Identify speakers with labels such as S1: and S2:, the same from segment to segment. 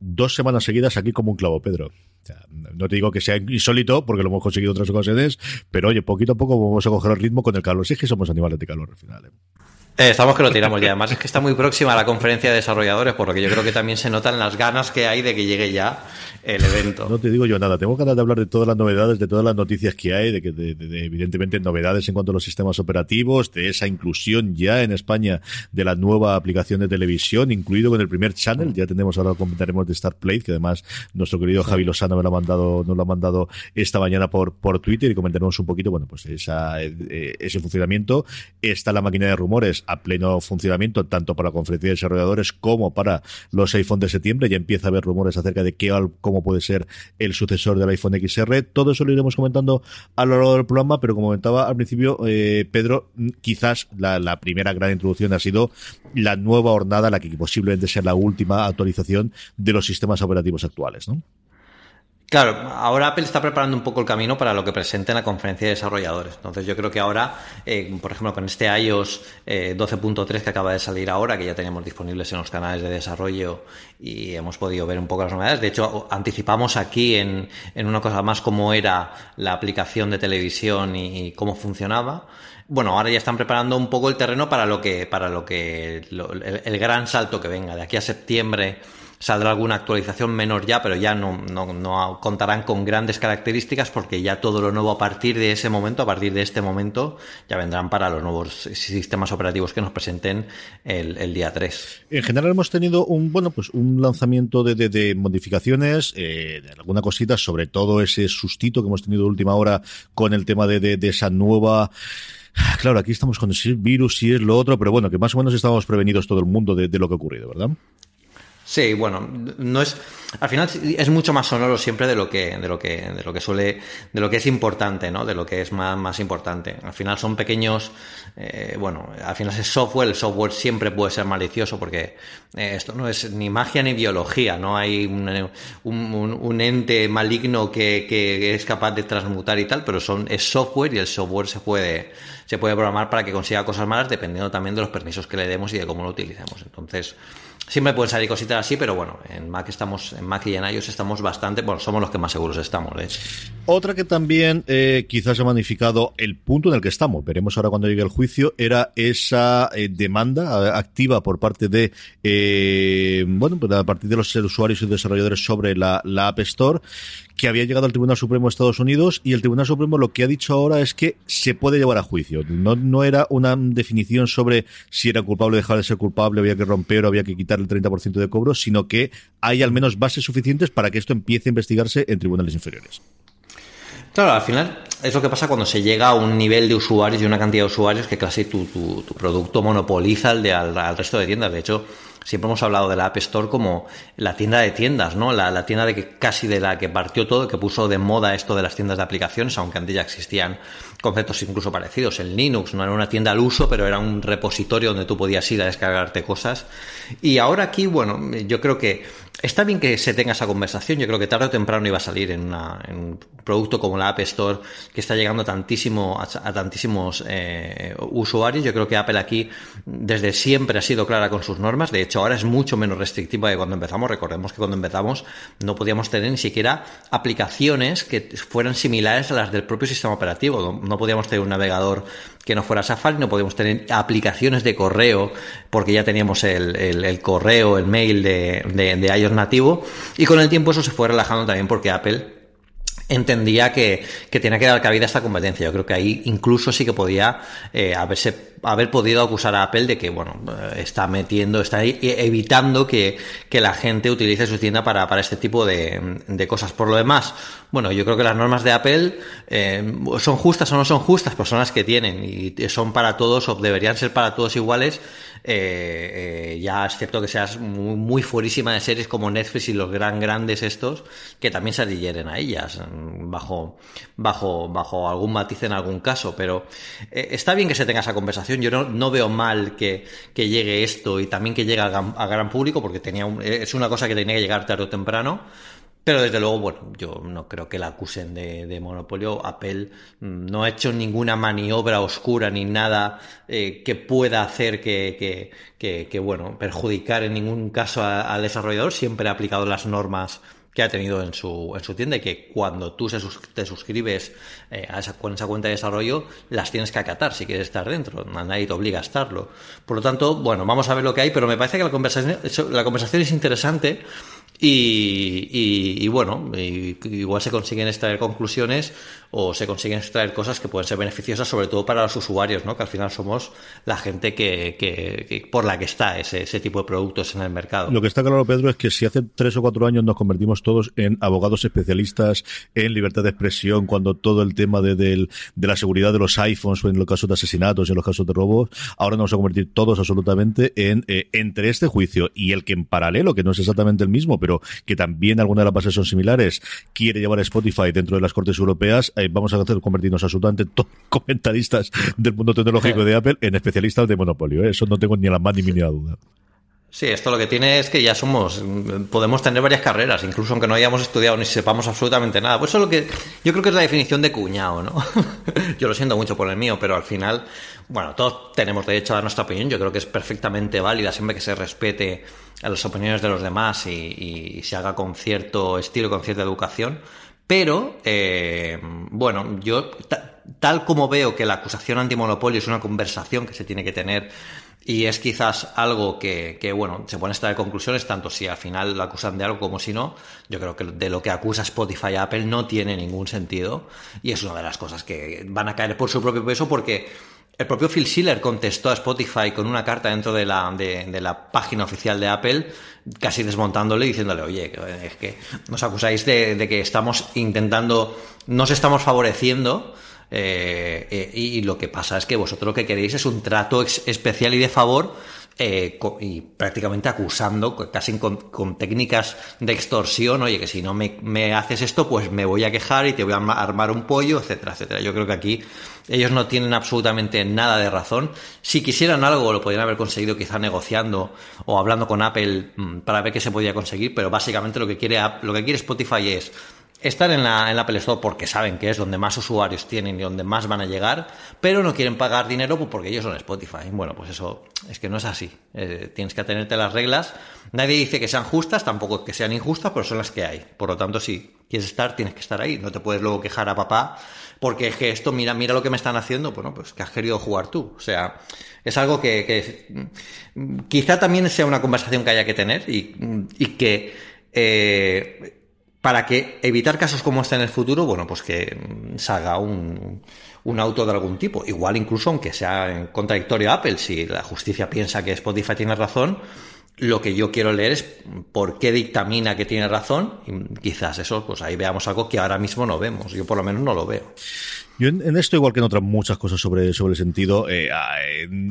S1: Dos semanas seguidas aquí como un clavo, Pedro. no te digo que sea insólito, porque lo hemos conseguido otras ocasiones, pero oye, poquito a poco vamos a coger el ritmo con el calor. Si que somos animales de calor al final. ¿eh?
S2: Eh, estamos que lo tiramos ya. Además es que está muy próxima la conferencia de desarrolladores, por lo que yo creo que también se notan las ganas que hay de que llegue ya el evento.
S1: No te digo yo nada. Tengo ganas de hablar de todas las novedades, de todas las noticias que hay, de que de, evidentemente novedades en cuanto a los sistemas operativos, de esa inclusión ya en España de la nueva aplicación de televisión, incluido con el primer channel. Ya tenemos ahora comentaremos de Starplay, que además nuestro querido Javi Lozano me lo ha mandado, nos lo ha mandado esta mañana por, por Twitter y comentaremos un poquito, bueno, pues esa, eh, ese funcionamiento. Está la máquina de rumores a pleno funcionamiento, tanto para la conferencia de desarrolladores como para los iPhone de septiembre. Ya empieza a haber rumores acerca de qué, cómo puede ser el sucesor del iPhone XR. Todo eso lo iremos comentando a lo largo del programa, pero como comentaba al principio, eh, Pedro, quizás la, la primera gran introducción ha sido la nueva hornada, la que posiblemente sea la última actualización de los sistemas operativos actuales, ¿no?
S2: Claro, ahora Apple está preparando un poco el camino para lo que presente en la conferencia de desarrolladores. Entonces yo creo que ahora, eh, por ejemplo, con este iOS 12.3 eh, que acaba de salir ahora, que ya tenemos disponibles en los canales de desarrollo y hemos podido ver un poco las novedades. De hecho, anticipamos aquí en, una cosa más cómo era la aplicación de televisión y, cómo funcionaba bueno, ahora ya están preparando un poco el terreno para lo que, para lo que, el, gran salto que venga. De aquí a septiembre saldrá alguna actualización menor ya, pero ya no, no, contarán con grandes características porque ya todo lo nuevo a partir de ese momento, a partir de este momento, ya vendrán para los nuevos sistemas operativos que nos presenten el, día 3.
S1: En general hemos tenido un, bueno, pues un lanzamiento de, de, modificaciones, eh, de alguna cosita, sobre todo ese sustito que hemos tenido de última hora con el tema de, de esa nueva Claro, aquí estamos con el virus y es lo otro, pero bueno, que más o menos estamos prevenidos todo el mundo de, de lo que ha ocurrido, ¿verdad?
S2: Sí, bueno, no es al final es mucho más sonoro siempre de lo que de lo que de lo que suele de lo que es importante, ¿no? De lo que es más, más importante. Al final son pequeños eh, bueno, al final es software, el software siempre puede ser malicioso porque eh, esto no es ni magia ni biología, no hay un, un, ente maligno que, que, es capaz de transmutar y tal, pero son es software y el software se puede se puede programar para que consiga cosas malas dependiendo también de los permisos que le demos y de cómo lo utilicemos. Entonces, Siempre pueden salir cositas así, pero bueno, en Mac estamos, en Mac y en iOS estamos bastante, bueno, somos los que más seguros estamos,
S1: Otra que también eh, quizás ha magnificado el punto en el que estamos, veremos ahora cuando llegue el juicio, era esa eh, demanda eh, activa por parte de, bueno, pues a partir de los usuarios y desarrolladores sobre la, la App Store, que había llegado al Tribunal Supremo de Estados Unidos y el Tribunal Supremo lo que ha dicho ahora es que se puede llevar a juicio. No, no era una definición sobre si era culpable o dejar de ser culpable, había que romper o había que quitar el 30% de cobro, sino que hay al menos bases suficientes para que esto empiece a investigarse en tribunales inferiores.
S2: Claro, al final es lo que pasa cuando se llega a un nivel de usuarios y una cantidad de usuarios que casi tu, producto monopoliza al, de, al resto de tiendas. De hecho, siempre hemos hablado de la App Store como la tienda de tiendas, ¿no? La, tienda de que casi de la que partió todo, que puso de moda esto de las tiendas de aplicaciones, aunque antes ya existían conceptos incluso parecidos. En Linux no era una tienda al uso, pero era un repositorio donde tú podías ir a descargarte cosas. Y ahora aquí, bueno, yo creo que está bien que se tenga esa conversación. Yo creo que tarde o temprano iba a salir en, un producto como la App Store, que está llegando tantísimo, a, tantísimos eh, usuarios. Yo creo que Apple aquí desde siempre ha sido clara con sus normas. De hecho, ahora es mucho menos restrictiva que cuando empezamos. Recordemos que cuando empezamos no podíamos tener ni siquiera aplicaciones que fueran similares a las del propio sistema operativo no podíamos tener un navegador que no fuera Safari, no podíamos tener aplicaciones de correo, porque ya teníamos el, el, correo, el mail de, de, iOS nativo, y con el tiempo eso se fue relajando también porque Apple entendía que, que tenía que dar cabida a esta competencia. Yo creo que ahí incluso sí que podía eh, haberse, haber podido acusar a Apple de que, bueno, eh, está metiendo, está evitando que, que la gente utilice su tienda para, para este tipo de, de, cosas. Por lo demás, bueno, yo creo que las normas de Apple eh, son justas o no son justas, pues son las que tienen y son para todos o deberían ser para todos iguales eh, eh, ya es cierto que seas muy, muy, fuerísima de series como Netflix y los gran grandes estos, que también se adhieren a ellas, mm, bajo, bajo, bajo algún matiz en algún caso, pero eh, está bien que se tenga esa conversación, yo no, veo mal que, que, llegue esto y también que llegue a, gran público, porque tenía es una cosa que tenía que llegar tarde o temprano, pero desde luego, bueno, yo no creo que la acusen de, monopolio. Apple mm, no ha hecho ninguna maniobra oscura ni nada eh, que pueda hacer que, que, bueno, perjudicar en ningún caso al desarrollador. Siempre ha aplicado las normas que ha tenido en su, en su tienda y que cuando tú te suscribes eh, a esa, con esa cuenta de desarrollo las tienes que acatar si quieres estar dentro, nadie te obliga a estarlo. Por lo tanto, bueno, vamos a ver lo que hay, pero me parece que la conversación, la conversación es interesante y, y, bueno, igual se consiguen extraer conclusiones o se consiguen extraer cosas que pueden ser beneficiosas, sobre todo para los usuarios, ¿no? que al final somos la gente que, que, por la que está ese, ese, tipo de productos en el mercado.
S1: Lo que está claro, Pedro, es que si hace tres o cuatro años nos convertimos todos en abogados especialistas en libertad de expresión, cuando todo el tema de, de, de la seguridad de los iPhones, en los casos de asesinatos, y en los casos de robos, ahora nos vamos a convertir todos absolutamente en eh, entre este juicio y el que en paralelo, que no es exactamente el mismo, pero que también algunas de las bases son similares, quiere llevar a Spotify dentro de las Cortes Europeas, eh, vamos a convertirnos absolutamente todos comentaristas del mundo tecnológico de Apple en especialistas de monopolio. ¿eh? Eso no tengo ni la más ni mínima duda.
S2: Sí, esto lo que tiene es que ya somos, podemos tener varias carreras, incluso aunque no hayamos estudiado ni sepamos absolutamente nada. Pues eso es lo que yo creo que es la definición de cuñado, ¿no? yo lo siento mucho por el mío, pero al final, bueno, todos tenemos derecho a dar nuestra opinión. Yo creo que es perfectamente válida siempre que se respete a las opiniones de los demás y, se haga con cierto estilo, con cierta educación. Pero, eh, bueno, yo tal como veo que la acusación antimonopolio es una conversación que se tiene que tener y es quizás algo que, que, bueno, se pueden extraer conclusiones, tanto si al final lo acusan de algo como si no. Yo creo que de lo que acusa Spotify a Apple no tiene ningún sentido. Y es una de las cosas que van a caer por su propio peso porque el propio Phil Schiller contestó a Spotify con una carta dentro de la, de, la página oficial de Apple, casi desmontándole diciéndole, oye, es que nos acusáis de, de que estamos intentando, nos estamos favoreciendo eh, eh, y lo que pasa es que vosotros lo que queréis es un trato especial y de favor eh, y prácticamente acusando, casi con, técnicas de extorsión, oye, que si no me, me, haces esto, pues me voy a quejar y te voy a armar un pollo, etcétera, etcétera. Yo creo que aquí ellos no tienen absolutamente nada de razón. Si quisieran algo, lo podrían haber conseguido quizá negociando o hablando con Apple mm, para ver qué se podía conseguir, pero básicamente lo que quiere, lo que quiere Spotify es estar en la, en la Apple Store porque saben que es donde más usuarios tienen y donde más van a llegar, pero no quieren pagar dinero pues porque ellos son Spotify. Bueno, pues eso es que no es así. Eh, tienes que atenerte a las reglas. Nadie dice que sean justas, tampoco que sean injustas, pero son las que hay. Por lo tanto, si quieres estar, tienes que estar ahí. No te puedes luego quejar a papá porque es que esto, mira, mira lo que me están haciendo, bueno, pues que has querido jugar tú. O sea, es algo que, que quizá también sea una conversación que haya que tener y, y que eh, para que evitar casos como este en el futuro, bueno, pues que salga un, un auto de algún tipo. Igual incluso aunque sea en contradictorio Apple, si la justicia piensa que Spotify tiene razón, lo que yo quiero leer es por qué dictamina que tiene razón y quizás eso, pues ahí veamos algo que ahora mismo no vemos. Yo por lo menos no lo veo.
S1: Yo en, esto, igual que en otras muchas cosas sobre, sobre el sentido, eh,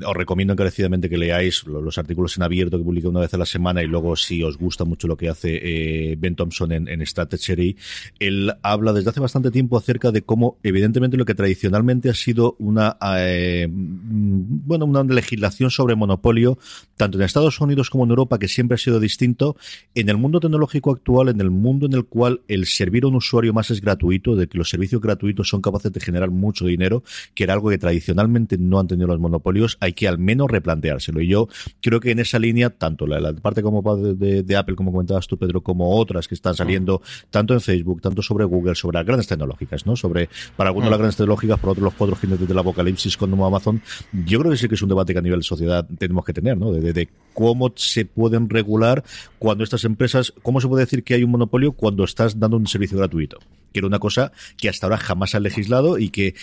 S1: os recomiendo encarecidamente que leáis los, artículos en abierto que publica una vez a la semana y luego si os gusta mucho lo que hace eh, Ben Thompson en, en Strategy, él habla desde hace bastante tiempo acerca de cómo evidentemente lo que tradicionalmente ha sido una, eh, bueno, una legislación sobre monopolio, tanto en Estados Unidos como en Europa, que siempre ha sido distinto, en el mundo tecnológico actual, en el mundo en el cual el servir a un usuario más es gratuito, de que los servicios gratuitos son capaces de generar generar mucho dinero, que era algo que tradicionalmente no han tenido los monopolios, hay que al menos replanteárselo. Y yo creo que en esa línea, tanto la, parte como de, Apple, como comentabas tú, Pedro, como otras que están saliendo tanto en Facebook, tanto sobre Google, sobre las grandes tecnológicas, ¿no? Sobre, para algunos las grandes tecnológicas, para otros los cuatro jinetes del apocalipsis como Amazon, yo creo que sí que es un debate que a nivel de sociedad tenemos que tener, ¿no? de, de cómo se pueden regular cuando estas empresas, cómo se puede decir que hay un monopolio cuando estás dando un servicio gratuito que era una cosa que hasta ahora jamás ha legislado y que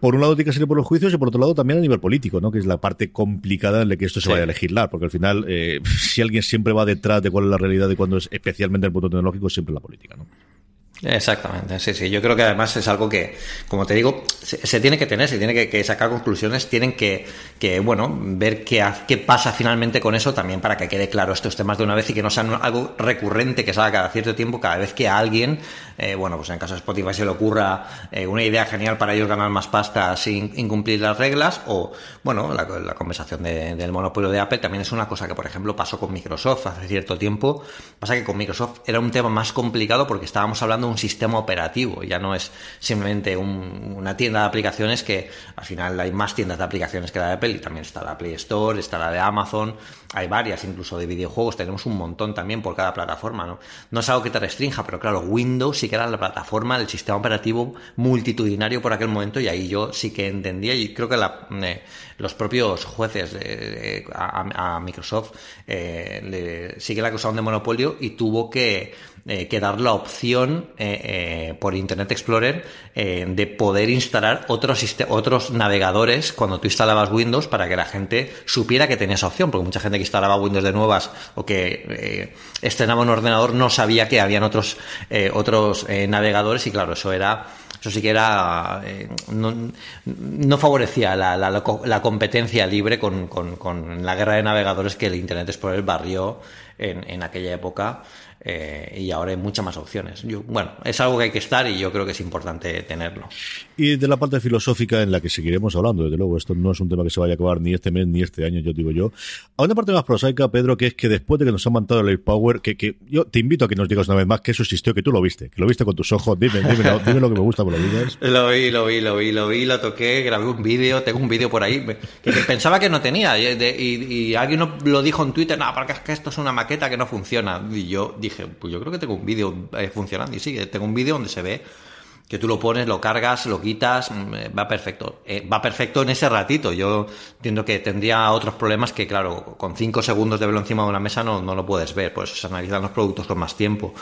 S1: por un lado tiene que salir por los juicios y por otro lado también a nivel político, ¿no? que es la parte complicada en la que esto se vaya a legislar, porque al final eh, si alguien siempre va detrás de cuál es la realidad de cuando es especialmente el punto tecnológico, siempre la política. ¿no?
S2: Exactamente, sí, sí. Yo creo que además es algo que, como te digo, se, tiene que tener, se tiene que, sacar conclusiones, tienen que, que bueno, ver qué, qué pasa finalmente con eso también para que quede claro estos temas de una vez y que no sean algo recurrente que salga cada cierto tiempo, cada vez que a alguien, eh, bueno, pues en caso de Spotify se le ocurra eh, una idea genial para ellos ganar más pasta sin incumplir las reglas, o, bueno, la, conversación del monopolio de Apple también es una cosa que, por ejemplo, pasó con Microsoft hace cierto tiempo. Pasa que con Microsoft era un tema más complicado porque estábamos hablando un sistema operativo, ya no es simplemente una tienda de aplicaciones que al final hay más tiendas de aplicaciones que la de Apple y también está la Play Store, está la de Amazon, hay varias incluso de videojuegos, tenemos un montón también por cada plataforma, ¿no? No es algo que te restrinja, pero claro, Windows sí que era la plataforma, el sistema operativo multitudinario por aquel momento y ahí yo sí que entendía y creo que eh, los propios jueces a, Microsoft eh, le, sí que la acusaron de monopolio y tuvo que eh, dar la opción eh, eh, por Internet Explorer de poder instalar otros, otros navegadores cuando tú instalabas Windows para que la gente supiera que tenía esa opción, porque mucha gente que instalaba Windows de nuevas o que estrenaba un ordenador no sabía que habían otros, otros navegadores y claro, eso era eso sí que era no, favorecía la, la, competencia libre con, con, la guerra de navegadores que el Internet Explorer barrió en, en aquella época eh, y ahora hay muchas más opciones. Yo, bueno, es algo que hay que estar y yo creo que es importante tenerlo.
S1: Y de la parte filosófica en la que seguiremos hablando, desde luego, esto no es un tema que se vaya a acabar ni este mes ni este año, yo digo yo. A una parte más prosaica, Pedro, que es que después de que nos han mandado el AirPower, que, que yo te invito a que nos digas una vez más que eso existió, que tú lo viste, que lo viste con tus ojos, dime, dime, dime lo que me gusta por lo digas.
S2: Lo vi, lo vi, lo vi, lo vi, lo toqué, grabé un vídeo, tengo un vídeo por ahí, que, pensaba que no tenía, y, y, alguien lo dijo en Twitter, no, porque es que esto es una maqueta que no funciona. Y yo dije, pues yo creo que tengo un vídeo eh, funcionando. Y sí, tengo un vídeo donde se ve que tú lo pones, lo cargas, lo quitas, mm, eh, va perfecto. Eh, va perfecto en ese ratito. Yo entiendo que tendría otros problemas que, claro, con 5 segundos de verlo encima de una mesa no, no lo puedes ver, por eso se analizan los productos con más tiempo.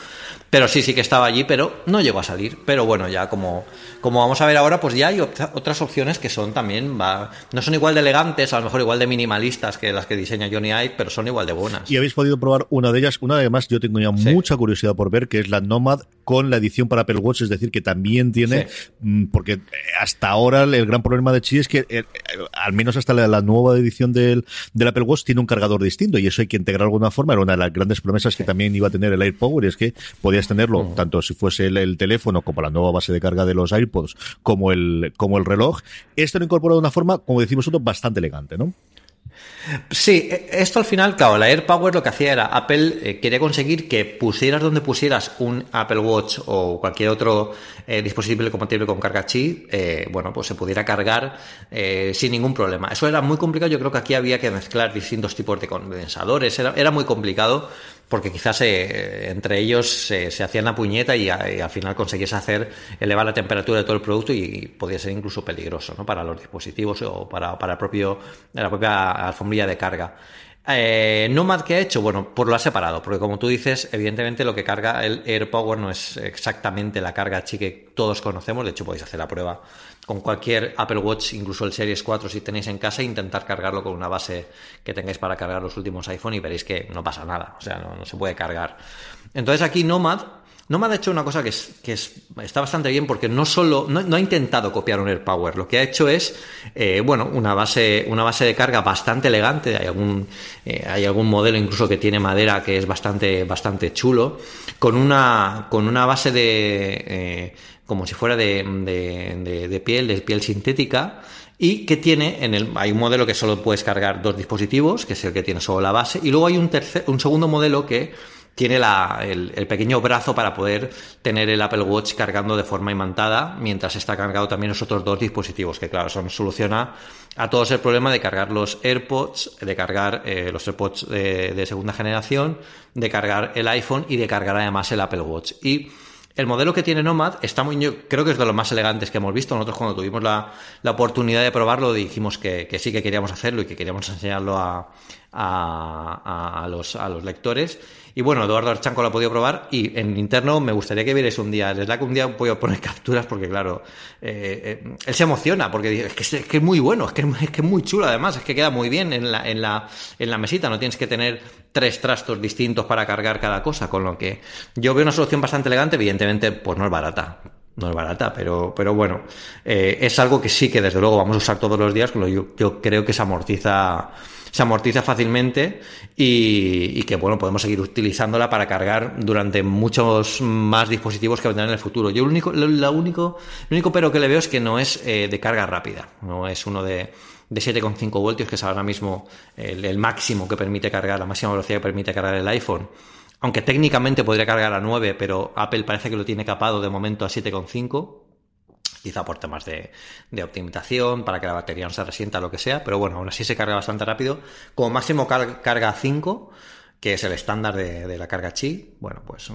S2: Pero sí, sí que estaba allí, pero no llegó a salir. Pero bueno, ya como, como vamos a ver ahora, pues ya hay otras opciones que son también, va, no son igual de elegantes, a lo mejor igual de minimalistas que las que diseña Johnny Ive, pero son igual de buenas.
S1: Y habéis podido probar una de ellas, una además yo tengo ya mucha curiosidad por ver, que es la Nomad con la edición para Apple Watch, es decir, que también tiene, mm, porque hasta ahora el gran problema de Chi es que, eh, al menos hasta la, nueva edición del, del, Apple Watch, tiene un cargador distinto y eso hay que integrar de alguna forma. Era una de las grandes promesas que también iba a tener el AirPower, y es que podías tenerlo tanto si fuese el, teléfono como la nueva base de carga de los AirPods, como el, como el reloj. Esto lo incorpora de una forma, como decimos nosotros, bastante elegante, ¿no?
S2: Sí, e, esto al final, claro, la AirPower lo que hacía era, Apple eh, quería conseguir que pusieras donde pusieras un Apple Watch o cualquier otro eh, compatible con carga Qi, eh, bueno, pues se pudiera cargar sin ningún problema. Eso era muy complicado, yo creo que aquí había que mezclar distintos tipos de condensadores, era, era muy complicado porque quizás eh, entre ellos se hacían la puñeta y, al final conseguías hacer elevar la temperatura de todo el producto y, podía ser incluso peligroso ¿no? para los dispositivos o para, para el propio, la propia alfombrilla de carga. Eh, Nomad, ¿qué ha hecho? Bueno, pues lo ha separado, porque como tú dices, evidentemente lo que carga el AirPower no es exactamente la carga chi que todos conocemos, de hecho podéis hacer la prueba con cualquier Apple Watch, incluso el Series 4 si tenéis en casa, intentar cargarlo con una base que tengáis para cargar los últimos iPhone y veréis que no pasa nada, o sea, no, se puede cargar. Entonces aquí Nomad Nomad ha hecho una cosa que, es, que es, está bastante bien porque no solo no, ha intentado copiar un AirPower, lo que ha hecho es eh, bueno una base una base de carga bastante elegante. Hay algún eh, hay algún modelo incluso que tiene madera que es bastante bastante chulo con una con una base de eh, como si fuera de, de, piel, de piel sintética, y que tiene, en el, hay un modelo que solo puedes cargar dos dispositivos, que es el que tiene solo la base, y luego hay un, tercer, un segundo modelo que tiene la, el, pequeño brazo para poder tener el Apple Watch cargando de forma imantada mientras está cargado también los otros dos dispositivos, que claro, son soluciona a todos el problema de cargar los AirPods, de cargar eh, los AirPods de, segunda generación, de cargar el iPhone y de cargar además el Apple Watch. Y el modelo que tiene Nomad está muy, creo que es de los más elegantes que hemos visto. Nosotros cuando tuvimos la, oportunidad de probarlo dijimos que, sí que queríamos hacerlo y que queríamos enseñarlo a, a, los, a los lectores. Y bueno, Eduardo Archanco lo ha podido probar y en interno me gustaría que vierais un día, desde la que un día puedo poner capturas porque claro, eh, eh, él se emociona porque dice, es que es, muy bueno, es que, es que es muy chulo además, es que queda muy bien en la, en, la, en la mesita, no tienes que tener tres trastos distintos para cargar cada cosa, con lo que yo veo una solución bastante elegante, evidentemente pues no es barata, no es barata, pero, pero bueno, eh, es algo que sí que desde luego vamos a usar todos los días, yo, yo creo que se amortiza se amortiza fácilmente y, que bueno, podemos seguir utilizándola para cargar durante muchos más dispositivos que vendrán en el futuro. Yo lo único, lo, único, único pero que le veo es que no es eh, de carga rápida, no es uno de, de 7,5 voltios, que es ahora mismo el, máximo que permite cargar, la máxima velocidad que permite cargar el iPhone. Aunque técnicamente podría cargar a 9, pero Apple parece que lo tiene capado de momento a 7,5 quizá por temas de, optimización, para que la batería no se resienta, lo que sea, pero bueno, aún así se carga bastante rápido. Como máximo carga 5, que es el estándar de, la carga Qi, bueno, pues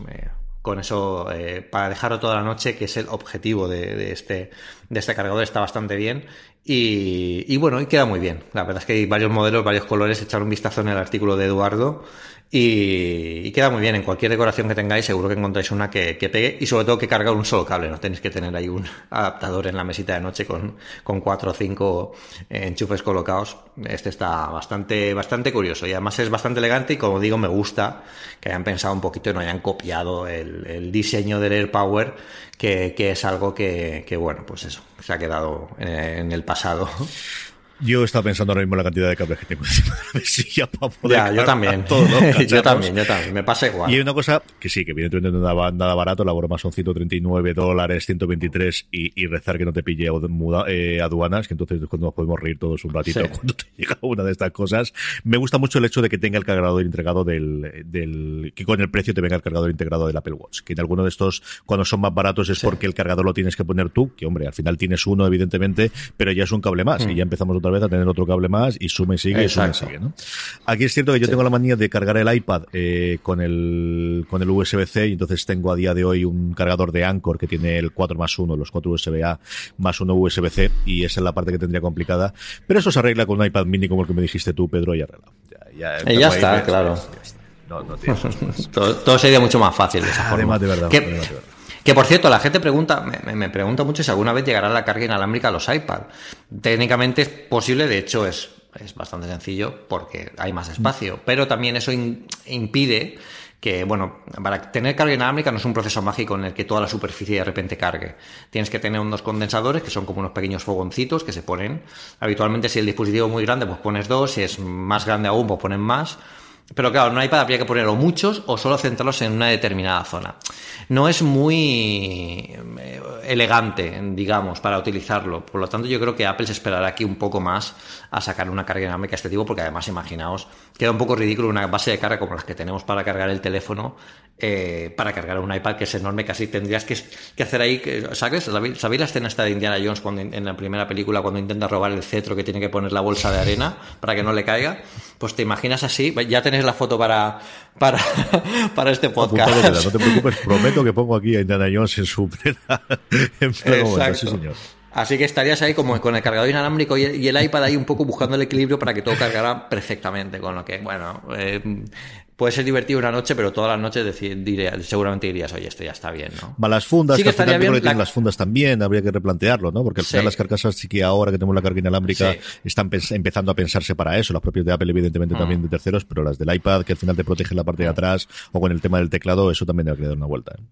S2: con eso, eh, para dejarlo toda la noche, que es el objetivo de, este, de este cargador, está bastante bien. Y, y, bueno, y queda muy bien. La verdad es que hay varios modelos, varios colores. Echar un vistazo en el artículo de Eduardo y, queda muy bien. En cualquier decoración que tengáis, seguro que encontráis una que, pegue y sobre todo que carga un solo cable. No tenéis que tener ahí un adaptador en la mesita de noche con, con cuatro o cinco enchufes colocados. Este está bastante, bastante curioso y además es bastante elegante y como digo, me gusta que hayan pensado un poquito y no hayan copiado el, diseño del Air Power, que, es algo que, que, bueno, pues eso, se ha quedado en el pasado.
S1: Yo estaba pensando ahora mismo en la cantidad de cables que tengo encima de la mesilla
S2: para poder. Ya, yo también. yo también, yo también. Me pasa igual.
S1: Y hay una cosa que sí, que evidentemente no nada, nada barato. La broma son 139 dólares, 123 y, y rezar que no te pille eh, aduanas, que entonces cuando nos podemos reír todos un ratito cuando te llega una de estas cosas. Me gusta mucho el hecho de que tenga el cargador integrado del, del. que con el precio te venga el cargador integrado del Apple Watch. Que en alguno de estos, cuando son más baratos, es porque el cargador lo tienes que poner tú. Que hombre, al final tienes uno, evidentemente, pero ya es un cable más. Y mm. ya empezamos otra vez a tener otro cable más y sume y sigue y sume y sigue, ¿no? Aquí es cierto que yo tengo la manía de cargar el iPad eh, con el con el USB-C y entonces tengo a día de hoy un cargador de Anchor que tiene el 4 más 1, los 4 USB-A más 1 USB-C y esa es la parte que tendría complicada. Pero eso se arregla con un iPad mini como el que me dijiste tú, Pedro, y arreglado.
S2: Ya, ya, ya está, claro. No, no todo, sería mucho más fácil de esa forma.
S1: Además, de verdad.
S2: Que por cierto, la gente pregunta, me, pregunta mucho si alguna vez llegará la carga inalámbrica a los iPad. Técnicamente es posible, de hecho es, es bastante sencillo porque hay más espacio, pero también eso impide que, bueno, para tener carga inalámbrica no es un proceso mágico en el que toda la superficie de repente cargue. Tienes que tener unos condensadores que son como unos pequeños fogoncitos que se ponen. Habitualmente si el dispositivo es muy grande, pues pones dos, si es más grande aún, pues ponen más. Pero claro, un iPad habría que ponerlo muchos o solo centrarlos en una determinada zona. No es muy eh, elegante, digamos, para utilizarlo. Por lo tanto, yo creo que Apple se esperará aquí un poco más a sacar una carga dinámica de este tipo, porque además, imaginaos, queda un poco ridículo una base de carga como las que tenemos para cargar el teléfono, eh, para cargar un iPad que es enorme, casi tendrías que, hacer ahí, ¿sabes? ¿Sabéis la escena esta de Indiana Jones cuando, en la primera película cuando intenta robar el cetro que tiene que poner la bolsa de arena para que no le caiga? Pues te imaginas así, ya tenés la foto para, para, para este podcast.
S1: no te preocupes, prometo que pongo aquí a Indiana Jones en su plena, en sí señor.
S2: Así que estarías ahí como con el cargador inalámbrico y el iPad ahí un poco buscando el equilibrio para que todo cargara perfectamente. Con lo que, bueno, eh, puede ser divertido una noche, pero todas las noches seguramente dirías, oye, esto ya está bien, ¿no?
S1: las fundas, sí que, estaría bien, las fundas también, habría que replantearlo, ¿no? Porque al final las carcasas sí que ahora que tenemos la carga inalámbrica están empezando a pensarse para eso. Las propias de Apple, evidentemente, mm. también de terceros, pero las del iPad, que al final te protegen la parte de mm. atrás, o con el tema del teclado, eso también debe que dar una vuelta. ¿eh?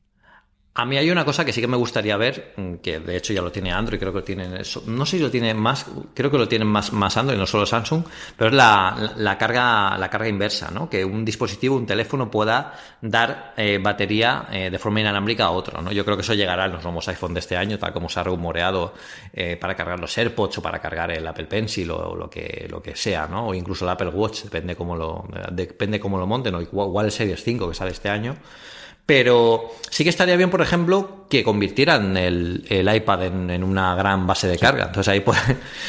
S2: A mí hay una cosa que sí que me gustaría ver, mm, que de hecho ya lo tiene Android, creo que lo tienen, no sé si lo tiene más, creo que lo tienen más, más Android, no solo Samsung, pero es la, la carga, la carga inversa, ¿no? Que un dispositivo, un teléfono pueda dar eh, batería eh, de forma inalámbrica a otro, ¿no? Yo creo que eso llegará en los nuevos iPhone de este año, tal como se ha rumoreado eh, para cargar los AirPods o para cargar el Apple Pencil o, lo que, lo que sea, ¿no? O incluso el Apple Watch, depende cómo lo, depende cómo lo monten, o igual el Series 5 que sale este año. Pero sí que estaría bien, por ejemplo, que convirtieran el, el iPad en, una gran base de carga. Entonces ahí pues,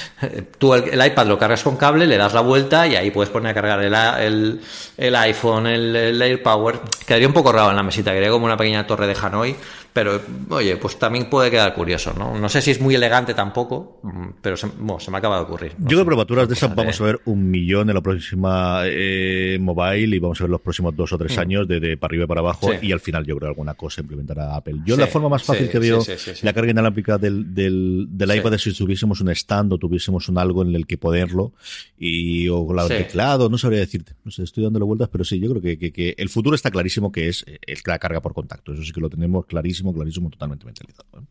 S2: tú el, iPad lo cargas con cable, le das la vuelta y ahí puedes poner a cargar el, el, iPhone, el, AirPower. Quedaría un poco raro en la mesita, quedaría como una pequeña torre de Hanoi pero, oye, pues también puede quedar curioso, ¿no? No sé si es muy elegante tampoco, pero se, se me acaba de ocurrir.
S1: Yo de probaturas de esas vamos a ver un millón en la próxima eh, mobile y vamos a ver los próximos dos o tres mm. años de, para arriba y para abajo y al final yo creo que alguna cosa implementará Apple. Yo la forma más fácil que veo la carga inalámbrica del, del, del iPad es si tuviésemos un stand o tuviésemos un algo en el que poderlo y o el teclado, no sabría decirte. No sé, estoy dándole vueltas, pero sí, yo creo que, que, que el futuro está clarísimo que es el, la carga por contacto. Eso sí que lo tenemos clarísimo clarísimo, totalmente mentalizado. ¿eh?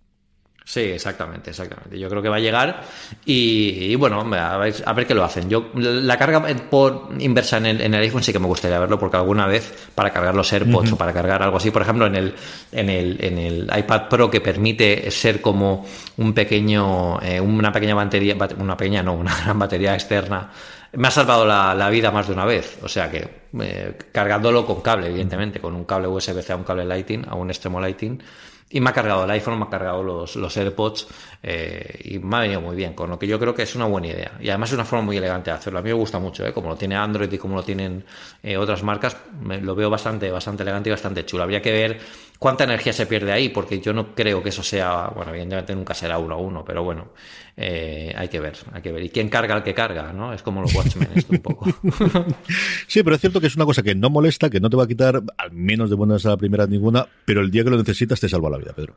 S2: Sí, exactamente, exactamente. Yo creo que va a llegar y, bueno, a ver, a ver, qué lo hacen. Yo la carga por inversa en el, en el, iPhone sí que me gustaría verlo porque alguna vez para cargar los AirPods o para cargar algo así, por ejemplo, en el, en el, en el iPad Pro que permite ser como un pequeño, eh, una pequeña batería, una pequeña no, una gran batería externa me ha salvado la, vida más de una vez. O sea que eh, cargándolo con cable, evidentemente, con un cable USB-C a un cable Lighting, a un extremo Lighting. Y me ha cargado el iPhone, me ha cargado los, los AirPods eh, y me ha venido muy bien, con lo que yo creo que es una buena idea. Y además es una forma muy elegante de hacerlo. A mí me gusta mucho, ¿eh? como lo tiene Android y como lo tienen eh, otras marcas, lo veo bastante, bastante elegante y bastante chulo. Habría que ver cuánta energía se pierde ahí, porque yo no creo que eso sea, bueno, evidentemente nunca será uno a uno, pero bueno, eh, hay que ver, hay que ver. ¿Y quién carga al que carga? ¿no? Es como los Watchmen, esto un poco.
S1: sí, pero es cierto que es una cosa que no molesta, que no te va a quitar, al menos de buenas a la primera ninguna, pero el día que lo necesitas te salva la vida, Pedro.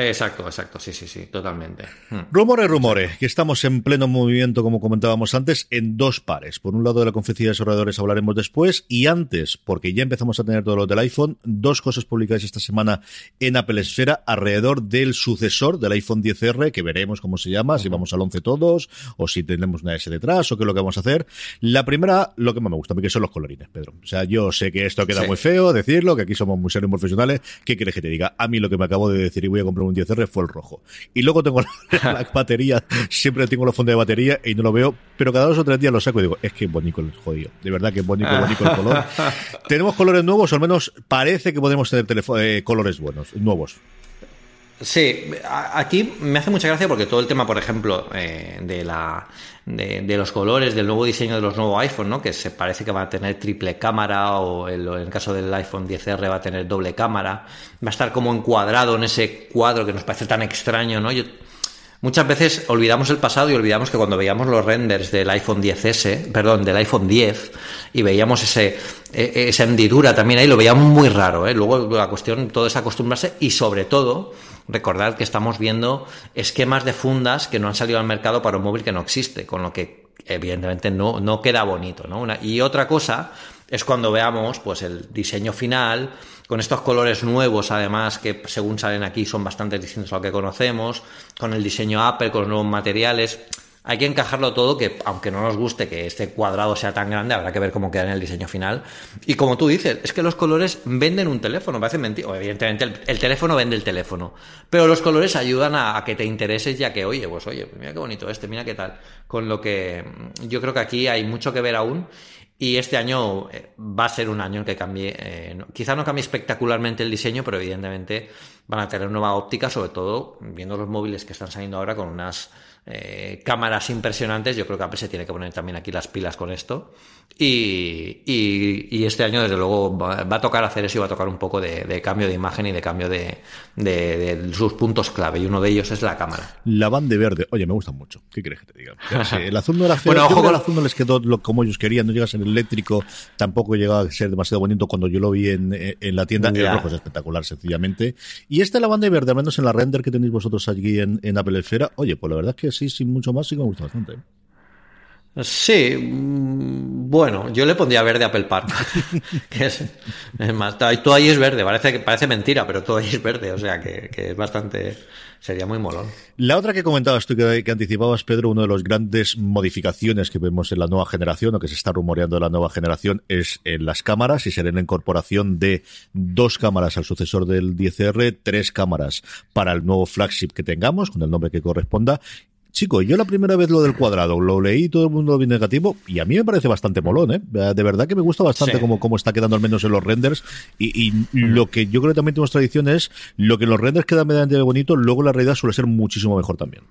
S2: Exacto, exacto, sí, sí, sí, totalmente.
S1: Hmm. Rumores, rumores, que estamos en pleno movimiento, como comentábamos antes, en dos pares. Por un lado de la conferencia de desarrolladores hablaremos después, y antes, porque ya empezamos a tener todo lo del iPhone, dos cosas publicadas esta semana en Apple Esfera alrededor del sucesor del iPhone 10R, que veremos cómo se llama, si vamos al 11 todos, o si tenemos una S detrás, o qué es lo que vamos a hacer. La primera, lo que más me gusta a mí, que son los colorines, Pedro. O sea, yo sé que esto queda muy feo decirlo, que aquí somos muy serios profesionales, ¿qué quieres que te diga? A mí lo que me acabo de decir y voy a comprar un 10R fue el rojo. Y luego tengo la, batería, siempre tengo la funda de batería y no lo veo, pero cada dos o tres días lo saco y digo, es que es bonito el jodido. De verdad que es bonito, bonito el color. Tenemos colores nuevos, o al menos parece que podemos tener eh, colores buenos, nuevos.
S2: Sí, aquí me hace mucha gracia porque todo el tema, por ejemplo, eh, de la de, los colores, del nuevo diseño de los nuevos iPhone, ¿no? Que se parece que va a tener triple cámara o en el caso del iPhone 10R va a tener doble cámara, va a estar como encuadrado en ese cuadro que nos parece tan extraño, ¿no? Yo, Muchas veces olvidamos el pasado y olvidamos que cuando veíamos los renders del iPhone 10S, perdón, del iPhone 10 y veíamos ese, e, esa hendidura también ahí, lo veíamos muy raro. ¿eh? Luego la cuestión, todo es acostumbrarse y sobre todo recordad que estamos viendo esquemas de fundas que no han salido al mercado para un móvil que no existe, con lo que evidentemente no, no queda bonito. ¿no? y otra cosa es cuando veamos pues el diseño final con estos colores nuevos además que según salen aquí son bastante distintos a lo que conocemos, con el diseño Apple, con los nuevos materiales. Hay que encajarlo todo, que aunque no nos guste que este cuadrado sea tan grande, habrá que ver cómo queda en el diseño final. Y como tú dices, es que los colores venden un teléfono, hace mentira. Evidentemente el, teléfono vende el teléfono, pero los colores ayudan a, que te intereses ya que, oye, pues oye, mira qué bonito este, mira qué tal. Con lo que yo creo que aquí hay mucho que ver aún. Y este año eh, va a ser un año en que cambie, eh, quizá no cambie espectacularmente el diseño, pero evidentemente van a tener nueva óptica, sobre todo viendo los móviles que están saliendo ahora con unas eh, cámaras impresionantes. Yo creo que Apple se tiene que poner también aquí las pilas con esto. Y, y, este año, desde luego, va, a tocar hacer eso y va a tocar un poco de, cambio de imagen y de cambio de, de, sus puntos clave. Y uno de ellos es la cámara.
S1: La banda verde, oye, me gusta mucho. ¿Qué quieres que te diga? el azul no era feo. Bueno, ojo, el azul no les quedó como ellos querían. No llega a ser eléctrico, tampoco llegaba a ser demasiado bonito cuando yo lo vi en, en la tienda. El rojo es espectacular, sencillamente. Y esta lavanda verde, al menos en la render que tenéis vosotros allí en, en Apple Esfera, oye, pues la verdad es que sí, sin mucho más, sí me gusta bastante.
S2: Sí, mm, bueno, yo le pondría verde a Apple Park. que es, más, todo ahí es verde, parece, parece mentira, pero todo ahí es verde, o sea que, que es bastante, sería muy molón.
S1: La otra que comentabas tú, que, que, anticipabas, Pedro, una de las grandes modificaciones que vemos en la nueva generación, o que se está rumoreando en la nueva generación, es en las cámaras, y será la incorporación de dos cámaras al sucesor del 10R, tres cámaras para el nuevo flagship que tengamos, con el nombre que corresponda, Chico, yo la primera vez lo del cuadrado lo leí todo el mundo lo vi negativo y a mí me parece bastante molón, ¿eh? De verdad que me gusta bastante cómo, cómo, está quedando al menos en los renders y, y lo que yo creo que también tenemos tradición es lo que en los renders queda medianamente bonito, luego la realidad suele ser muchísimo mejor también.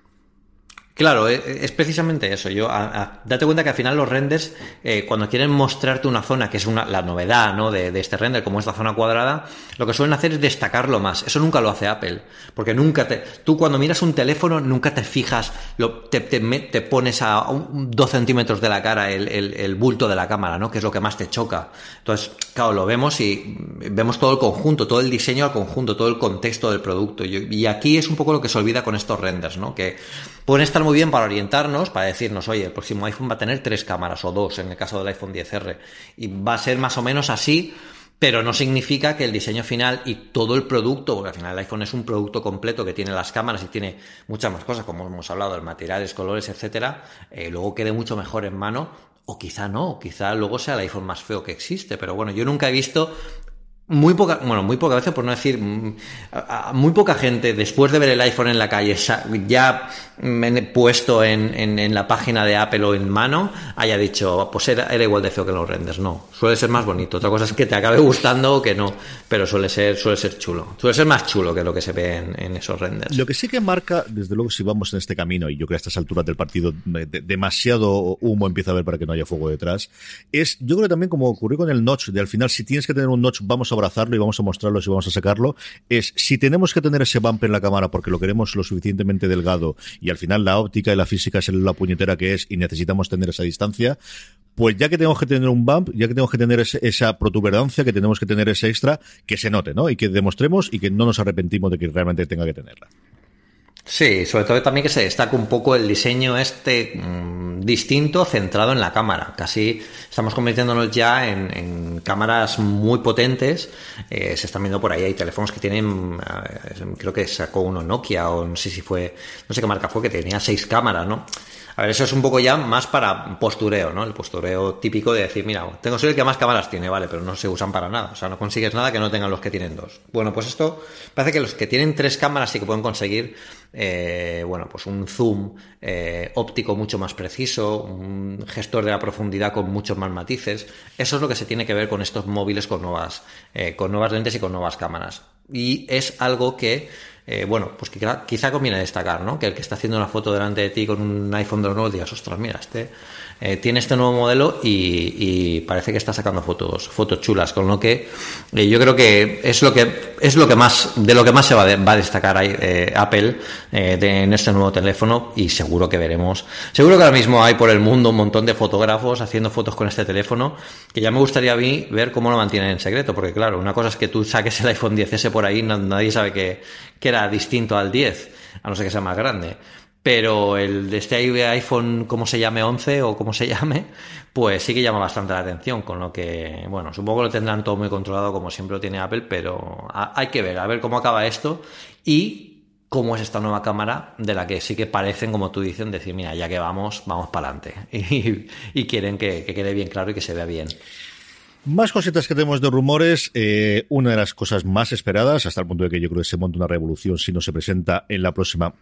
S2: Claro, e, es precisamente eso. Yo, date cuenta que al final los renders, eh, cuando quieren mostrarte una zona, que es una, la novedad ¿no? de, este render, como esta zona cuadrada, lo que suelen hacer es destacarlo más. Eso nunca lo hace Apple. Porque nunca te. Tú cuando miras un teléfono, nunca te fijas, lo, te, te, pones a dos centímetros de la cara el, el, el, bulto de la cámara, ¿no? Que es lo que más te choca. Entonces, claro, lo vemos y vemos todo el conjunto, todo el diseño al conjunto, todo el contexto del producto. Y, y aquí es un poco lo que se olvida con estos renders, ¿no? Que pueden estar muy bien para orientarnos, para decirnos, oye, el próximo iPhone va a tener tres cámaras o dos en el caso del iPhone 10R. Y va a ser más o menos así, pero no significa que el diseño final y todo el producto, porque al final el iPhone es un producto completo que tiene las cámaras y tiene muchas más cosas, como hemos hablado, de materiales, colores, etcétera, eh, luego quede mucho mejor en mano. O quizá no, quizá luego sea el iPhone más feo que existe, pero bueno, yo nunca he visto muy poca, bueno, muy poca veces, por no decir, mm, muy poca gente después de ver el iPhone en la calle, ya puesto en, en, la página de Apple o en mano, haya dicho, pues era, era, igual de feo que los renders. No, suele ser más bonito. Otra cosa es que te acabe gustando o que no, pero suele ser, suele ser chulo. Suele ser más chulo que lo que se ve en, esos renders.
S1: Lo que sí que marca, desde luego, si vamos en este camino, y yo creo que a estas alturas del partido de, demasiado humo empieza a haber para que no haya fuego detrás, es, yo creo que también como ocurrió con el notch, de al final, si tienes que tener un notch, vamos a abrazarlo y vamos a mostrarlo y vamos a sacarlo, es si tenemos que tener ese bump en la cámara porque lo queremos lo suficientemente delgado y al final la óptica y la física es la puñetera que es y necesitamos tener esa distancia, pues ya que tenemos que tener un bump, ya que tenemos que tener ese, esa protuberancia, que tenemos que tener ese extra, que se note, ¿no? Y que demostremos y que no nos arrepentimos de que realmente tenga que tenerla.
S2: Sí, sobre todo también que se destaca un poco el diseño este mmm, distinto, centrado en la cámara. Casi estamos convirtiéndonos ya en, en cámaras muy potentes. Eh, se están viendo por ahí, hay teléfonos que tienen, eh, creo que sacó uno Nokia o no sé si fue, no sé qué marca fue, que tenía seis cámaras, ¿no? A ver, eso es un poco ya más para postureo, ¿no? El postureo típico de decir, mira, tengo soy el que más cámaras tiene, vale, pero no se usan para nada. O sea, no consigues nada que no tengan los que tienen dos. Bueno, pues esto parece que los que tienen tres cámaras sí que pueden conseguir, eh, bueno, pues un zoom eh, óptico mucho más preciso, un gestor de la profundidad con muchos más matices. Eso es lo que se tiene que ver con estos móviles con nuevas, eh, con nuevas lentes y con nuevas cámaras. Y es algo que eh, bueno, pues quizá, conviene destacar, ¿no? Que el que está haciendo una foto delante de ti con un iPhone de nuevo digas, ostras, mira, este eh, tiene este nuevo modelo y, parece que está sacando fotos, fotos chulas, con lo que eh, yo creo que es lo que es lo que más de lo que más se va, va a destacar Apple de, en este nuevo teléfono y seguro que veremos, seguro que ahora mismo hay por el mundo un montón de fotógrafos haciendo fotos con este teléfono que ya me gustaría a mí ver cómo lo mantienen en secreto, porque claro, una cosa es que tú saques el iPhone 10S por ahí, nadie sabe que, que era distinto al 10, a no ser que sea más grande pero el de este iPhone, como se llame 11 o como se llame, pues sí que llama bastante la atención, con lo que, bueno, supongo que lo tendrán todo muy controlado como siempre lo tiene Apple, pero hay que ver, a ver cómo acaba esto y cómo es esta nueva cámara de la que sí que parecen, como tú dices, decir, mira, ya que vamos, vamos para adelante. Y, quieren que quede bien claro y que se vea bien.
S1: Más cositas que tenemos de rumores. Eh, una de las cosas más esperadas, hasta el punto de que yo creo que se monta una revolución si no se presenta en la próxima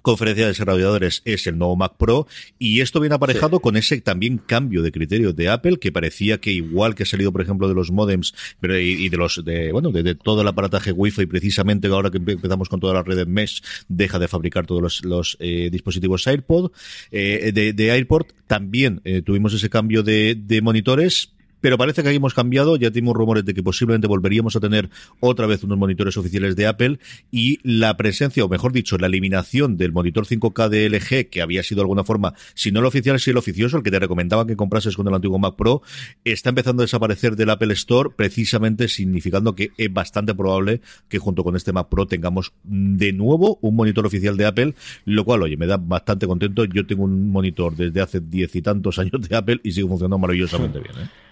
S1: conferencia de desarrolladores es el nuevo Mac Pro y esto viene aparejado sí. con ese también cambio de criterio de Apple que parecía que igual que ha salido por ejemplo de los modems pero y, y de los de bueno de, de, todo el aparataje Wi-Fi precisamente ahora que empezamos con toda la red de mesh deja de fabricar todos los, los eh, dispositivos AirPod eh, de, de, AirPod también eh, tuvimos ese cambio de, de monitores pero parece que aquí hemos cambiado, ya tenemos rumores de que posiblemente volveríamos a tener otra vez unos monitores oficiales de Apple y la presencia, o mejor dicho, la eliminación del monitor 5K de LG, que había sido de alguna forma, si no el oficial, si el oficioso, el que te recomendaba que comprases con el antiguo Mac Pro, está empezando a desaparecer del Apple Store, precisamente significando que es bastante probable que junto con este Mac Pro tengamos de nuevo un monitor oficial de Apple, lo cual, oye, me da bastante contento. Yo tengo un monitor desde hace diez y tantos años de Apple y sigue funcionando maravillosamente bien. ¿eh?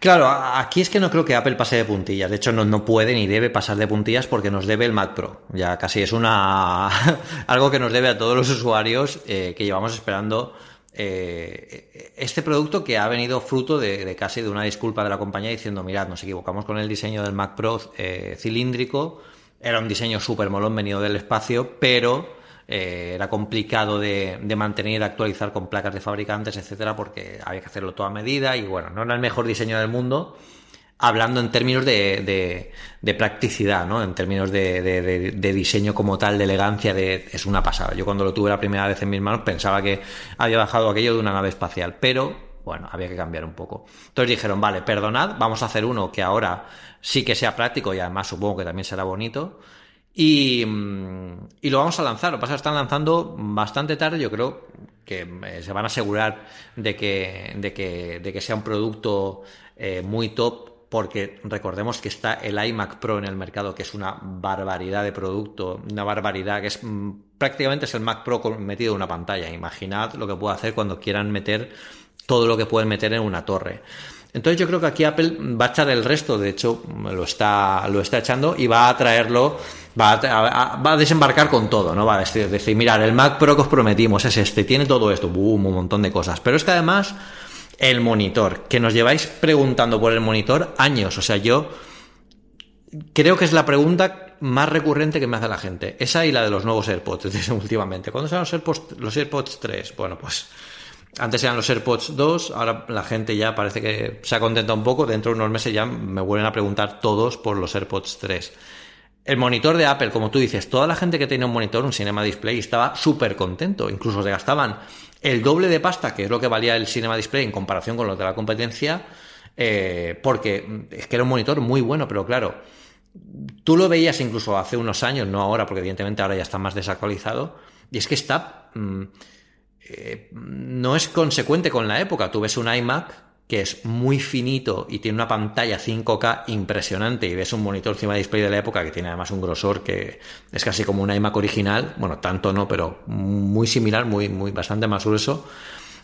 S2: Claro, aquí es que no creo que Apple pase de puntillas. De hecho, no, no, puede ni debe pasar de puntillas porque nos debe el Mac Pro. Ya casi es una algo que nos debe a todos los usuarios eh, que llevamos esperando eh, este producto que ha venido fruto de, casi de una disculpa de la compañía diciendo, mirad, nos equivocamos con el diseño del Mac Pro eh, cilíndrico. Era un diseño súper molón venido del espacio, pero eh, era complicado de, mantener y de actualizar con placas de fabricantes, etcétera, porque había que hacerlo toda medida y bueno, no era el mejor diseño del mundo, hablando en términos de, practicidad, ¿no? En términos de, diseño como tal, de elegancia, de, es una pasada. Yo cuando lo tuve la primera vez en mis manos pensaba que había bajado aquello de una nave espacial, pero bueno, había que cambiar un poco. Entonces dijeron, vale, perdonad, vamos a hacer uno que ahora sí que sea práctico y además supongo que también será bonito y, y, lo vamos a lanzar. Lo que pasa están lanzando bastante tarde. Yo creo que eh, se van a asegurar de que, de que, de que sea un producto eh, muy top. Porque recordemos que está el iMac Pro en el mercado, que es una barbaridad de producto, una barbaridad que es mm, prácticamente es el Mac Pro metido en una pantalla. Imaginad lo que puede hacer cuando quieran meter todo lo que pueden meter en una torre. Entonces yo creo que aquí Apple va a echar el resto, de hecho lo está, lo está echando y va a traerlo, va a, va a desembarcar con todo, ¿no? Va a decir, decir, mirar, el Mac Pro que os prometimos es este, tiene todo esto, boom, un montón de cosas. Pero es que además el monitor, que nos lleváis preguntando por el monitor años, o sea, yo creo que es la pregunta más recurrente que me hace la gente. Esa y la de los nuevos AirPods últimamente. ¿Cuándo serán los AirPods, los AirPods 3? Bueno, pues antes eran los AirPods 2, ahora la gente ya parece que se ha contentado un poco. Dentro de unos meses ya me vuelven a preguntar todos por los AirPods 3. El monitor de Apple, como tú dices, toda la gente que tenía un monitor, un Cinema Display, estaba súper contento. Incluso se gastaban el doble de pasta, que es lo que valía el Cinema Display en comparación con los de la competencia, eh, porque es que era un monitor muy bueno, pero claro, tú lo veías incluso hace unos años, no ahora, porque evidentemente ahora ya está más desactualizado, y es que está... Mm, eh, no es consecuente con la época. Tú ves un iMac que es muy finito y tiene una pantalla 5K impresionante y ves un monitor encima de display de la época que tiene además un grosor que es casi como un iMac original, bueno, tanto no, pero muy similar, muy, muy bastante más grueso.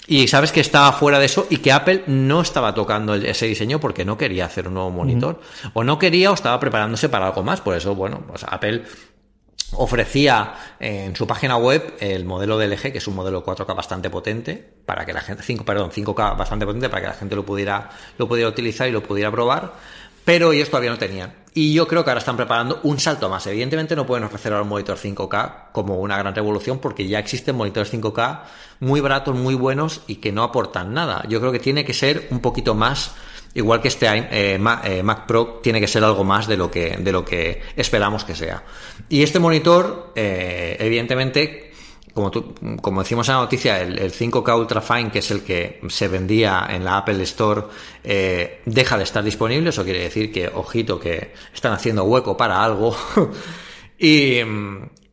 S2: Y sabes que estaba fuera de eso y que Apple no estaba tocando ese diseño porque no quería hacer un nuevo monitor. O no quería o estaba preparándose para algo más. Por eso, bueno, pues Apple ofrecía en su página web el modelo de LG, que es un modelo 4K bastante potente, para que la gente, 5, perdón, 5K bastante potente, para que la gente lo pudiera, lo pudiera utilizar y lo pudiera probar, pero ellos todavía no tenían. Y yo creo que ahora están preparando un salto más. Evidentemente no pueden ofrecer ahora un monitor 5K como una gran revolución, porque ya existen monitores 5K muy baratos, muy buenos y que no aportan nada. Yo creo que tiene que ser un poquito más igual que este eh, eh, Mac, Pro tiene que ser algo más de lo que, de lo que esperamos que sea. Y este monitor, eh, evidentemente, como, como decimos en la noticia, el, 5K Ultra Fine, que es el que se vendía en la Apple Store, deja de estar disponible. Eso quiere decir que, ojito, que están haciendo hueco para algo. y,